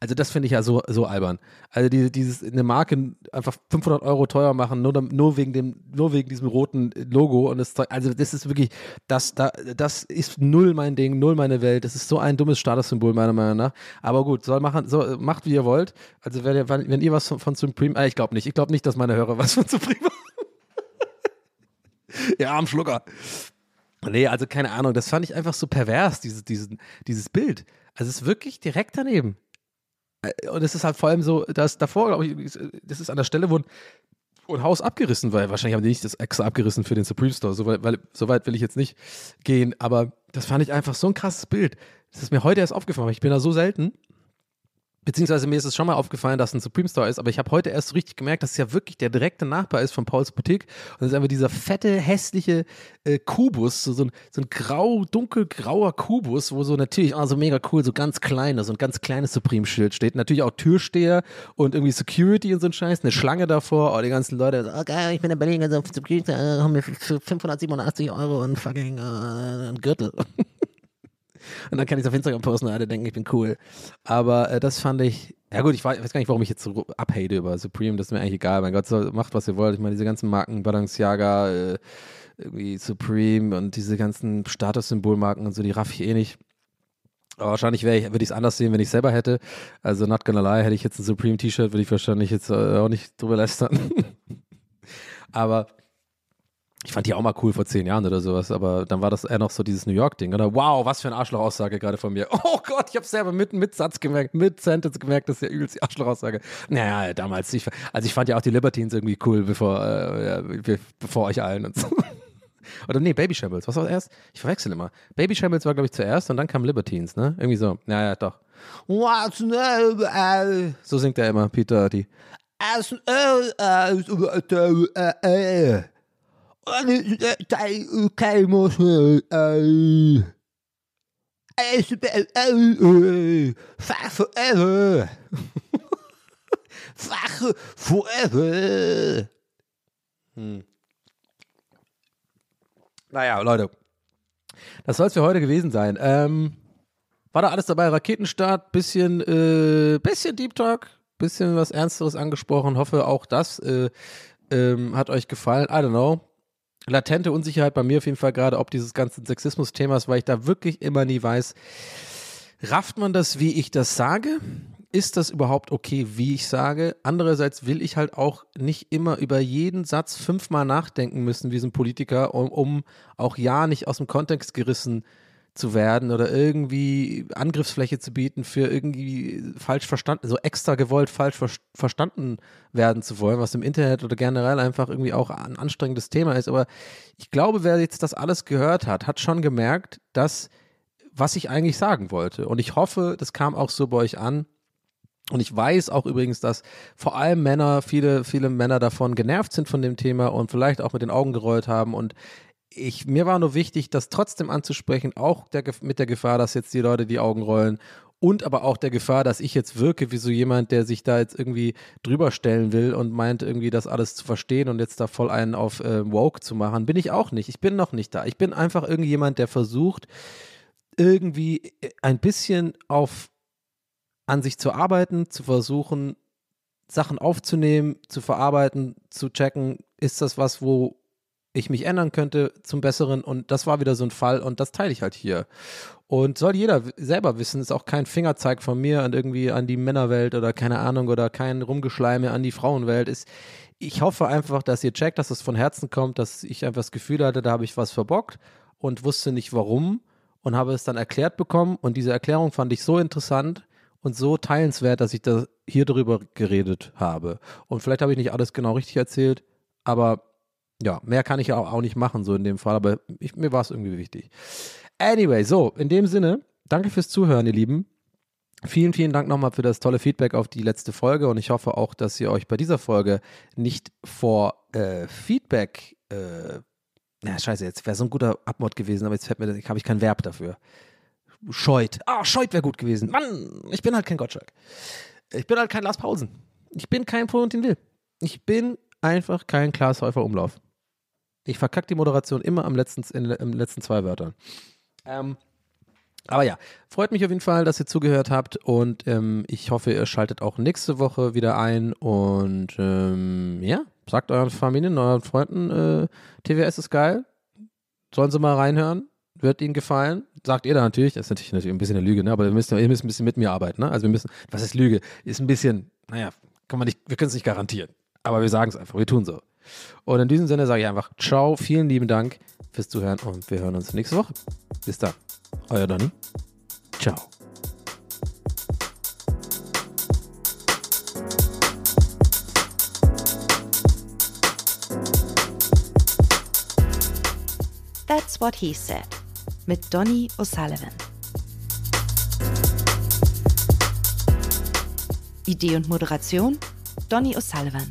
also das finde ich ja so, so albern. Also die, dieses eine Marke einfach 500 Euro teuer machen, nur, nur wegen dem, nur wegen diesem roten Logo und das. Also das ist wirklich, das, da, das ist null mein Ding, null meine Welt. Das ist so ein dummes Statussymbol meiner Meinung nach. Aber gut, soll machen, so, macht wie ihr wollt. Also wenn ihr, wenn ihr was von, von Supreme, äh, ich glaube nicht, ich glaube nicht, dass meine Hörer was von Supreme haben. ja, am Schlucker. Nee, also keine Ahnung, das fand ich einfach so pervers, dieses, dieses, dieses Bild. Also es ist wirklich direkt daneben. Äh, und es ist halt vor allem so, dass davor, glaube ich, das ist an der Stelle, wo ein, wo ein Haus abgerissen war. Wahrscheinlich haben die nicht das extra abgerissen für den Supreme Store. So weit, weil, so weit will ich jetzt nicht gehen. Aber das fand ich einfach so ein krasses Bild. Das ist mir heute erst aufgefallen. Ich bin da so selten. Beziehungsweise mir ist es schon mal aufgefallen, dass ein Supreme Store ist, aber ich habe heute erst so richtig gemerkt, dass es ja wirklich der direkte Nachbar ist von Pauls Boutique. Und das ist einfach dieser fette, hässliche äh, Kubus, so, so, ein, so ein grau, dunkelgrauer Kubus, wo so natürlich, oh, so mega cool, so ganz kleines, so ein ganz kleines Supreme-Schild steht. Natürlich auch Türsteher und irgendwie Security und so ein Scheiß, eine Schlange davor, oh, die ganzen Leute, oh geil, ich bin in Berlin, also Security, äh, haben mir für 587 Euro einen fucking äh, einen Gürtel. Und dann kann ich es auf Instagram posten und alle denken, ich bin cool. Aber äh, das fand ich, ja gut, ich weiß gar nicht, warum ich jetzt so abhate über Supreme, das ist mir eigentlich egal. Mein Gott, so, macht, was ihr wollt. Ich meine, diese ganzen Marken, Balenciaga, äh, irgendwie Supreme und diese ganzen Statussymbolmarken und so, die raff ich eh nicht. Aber wahrscheinlich ich, würde ich es anders sehen, wenn ich es selber hätte. Also, not gonna lie, hätte ich jetzt ein Supreme-T-Shirt, würde ich wahrscheinlich jetzt äh, auch nicht drüber lästern. Aber ich fand die auch mal cool vor zehn Jahren oder sowas, aber dann war das eher noch so dieses New York-Ding, oder? Wow, was für eine Arschloch-Aussage gerade von mir. Oh Gott, ich habe selber mit, mit Satz gemerkt, mit Sentence gemerkt, das ist ja übelst die Arschloch-Aussage. Naja, damals, ich, also ich fand ja auch die Libertines irgendwie cool, bevor, äh, bevor euch allen und so. Oder nee, Baby Shambles, was war erst? Ich verwechsel immer. Baby Shambles war, glaube ich, zuerst und dann kam Libertines, ne? Irgendwie so. Naja, doch. So singt er immer, Peter die. Forever. Forever. Hm. Naja, Leute. Das soll es für heute gewesen sein. Ähm, war da alles dabei? Raketenstart, bisschen, äh, bisschen Deep Talk, bisschen was Ernsteres angesprochen. Hoffe auch das äh, ähm, hat euch gefallen. I don't know latente Unsicherheit bei mir auf jeden Fall gerade, ob dieses ganze Sexismus-Themas, weil ich da wirklich immer nie weiß, rafft man das, wie ich das sage? Ist das überhaupt okay, wie ich sage? Andererseits will ich halt auch nicht immer über jeden Satz fünfmal nachdenken müssen, wie so ein Politiker, um, um auch ja nicht aus dem Kontext gerissen zu zu werden oder irgendwie Angriffsfläche zu bieten für irgendwie falsch verstanden, so extra gewollt falsch ver verstanden werden zu wollen, was im Internet oder generell einfach irgendwie auch ein anstrengendes Thema ist. Aber ich glaube, wer jetzt das alles gehört hat, hat schon gemerkt, dass was ich eigentlich sagen wollte. Und ich hoffe, das kam auch so bei euch an. Und ich weiß auch übrigens, dass vor allem Männer, viele, viele Männer davon genervt sind von dem Thema und vielleicht auch mit den Augen gerollt haben. Und ich, mir war nur wichtig, das trotzdem anzusprechen, auch der, mit der Gefahr, dass jetzt die Leute die Augen rollen und aber auch der Gefahr, dass ich jetzt wirke wie so jemand, der sich da jetzt irgendwie drüber stellen will und meint irgendwie das alles zu verstehen und jetzt da voll einen auf äh, woke zu machen, bin ich auch nicht. Ich bin noch nicht da. Ich bin einfach irgendjemand, der versucht irgendwie äh, ein bisschen auf an sich zu arbeiten, zu versuchen Sachen aufzunehmen, zu verarbeiten, zu checken, ist das was, wo ich mich ändern könnte zum Besseren und das war wieder so ein Fall und das teile ich halt hier. Und soll jeder selber wissen, ist auch kein Fingerzeig von mir an irgendwie an die Männerwelt oder keine Ahnung oder kein Rumgeschleime an die Frauenwelt. Ist, ich hoffe einfach, dass ihr checkt, dass es von Herzen kommt, dass ich einfach das Gefühl hatte, da habe ich was verbockt und wusste nicht warum und habe es dann erklärt bekommen und diese Erklärung fand ich so interessant und so teilenswert, dass ich da hier drüber geredet habe. Und vielleicht habe ich nicht alles genau richtig erzählt, aber ja, mehr kann ich ja auch, nicht machen, so in dem Fall, aber ich, mir war es irgendwie wichtig. Anyway, so, in dem Sinne, danke fürs Zuhören, ihr Lieben. Vielen, vielen Dank nochmal für das tolle Feedback auf die letzte Folge und ich hoffe auch, dass ihr euch bei dieser Folge nicht vor äh, Feedback, äh, na scheiße, jetzt wäre so ein guter Abmod gewesen, aber jetzt fällt mir, habe ich kein Verb dafür. Scheut. Ah, scheut wäre gut gewesen. Mann, ich bin halt kein Gottschalk. Ich bin halt kein Lars Pausen. Ich bin kein Florentin Will. Ich bin einfach kein Klaas Häufer Umlauf. Ich verkacke die Moderation immer am letzten, in, in letzten zwei Wörtern. Ähm, aber ja, freut mich auf jeden Fall, dass ihr zugehört habt und ähm, ich hoffe, ihr schaltet auch nächste Woche wieder ein und ähm, ja, sagt euren Familien, euren Freunden, äh, TWS ist geil. Sollen sie mal reinhören? Wird ihnen gefallen? Sagt ihr da natürlich, das ist natürlich, natürlich ein bisschen eine Lüge, ne? aber ihr müsst, ihr müsst ein bisschen mit mir arbeiten. Ne? Also wir müssen, was ist Lüge? Ist ein bisschen, naja, kann man nicht, wir können es nicht garantieren. Aber wir sagen es einfach, wir tun so. Und in diesem Sinne sage ich einfach Ciao, vielen lieben Dank fürs Zuhören und wir hören uns nächste Woche. Bis dann. Euer Donny. Ciao. That's What He Said mit Donny O'Sullivan. Idee und Moderation Donny O'Sullivan.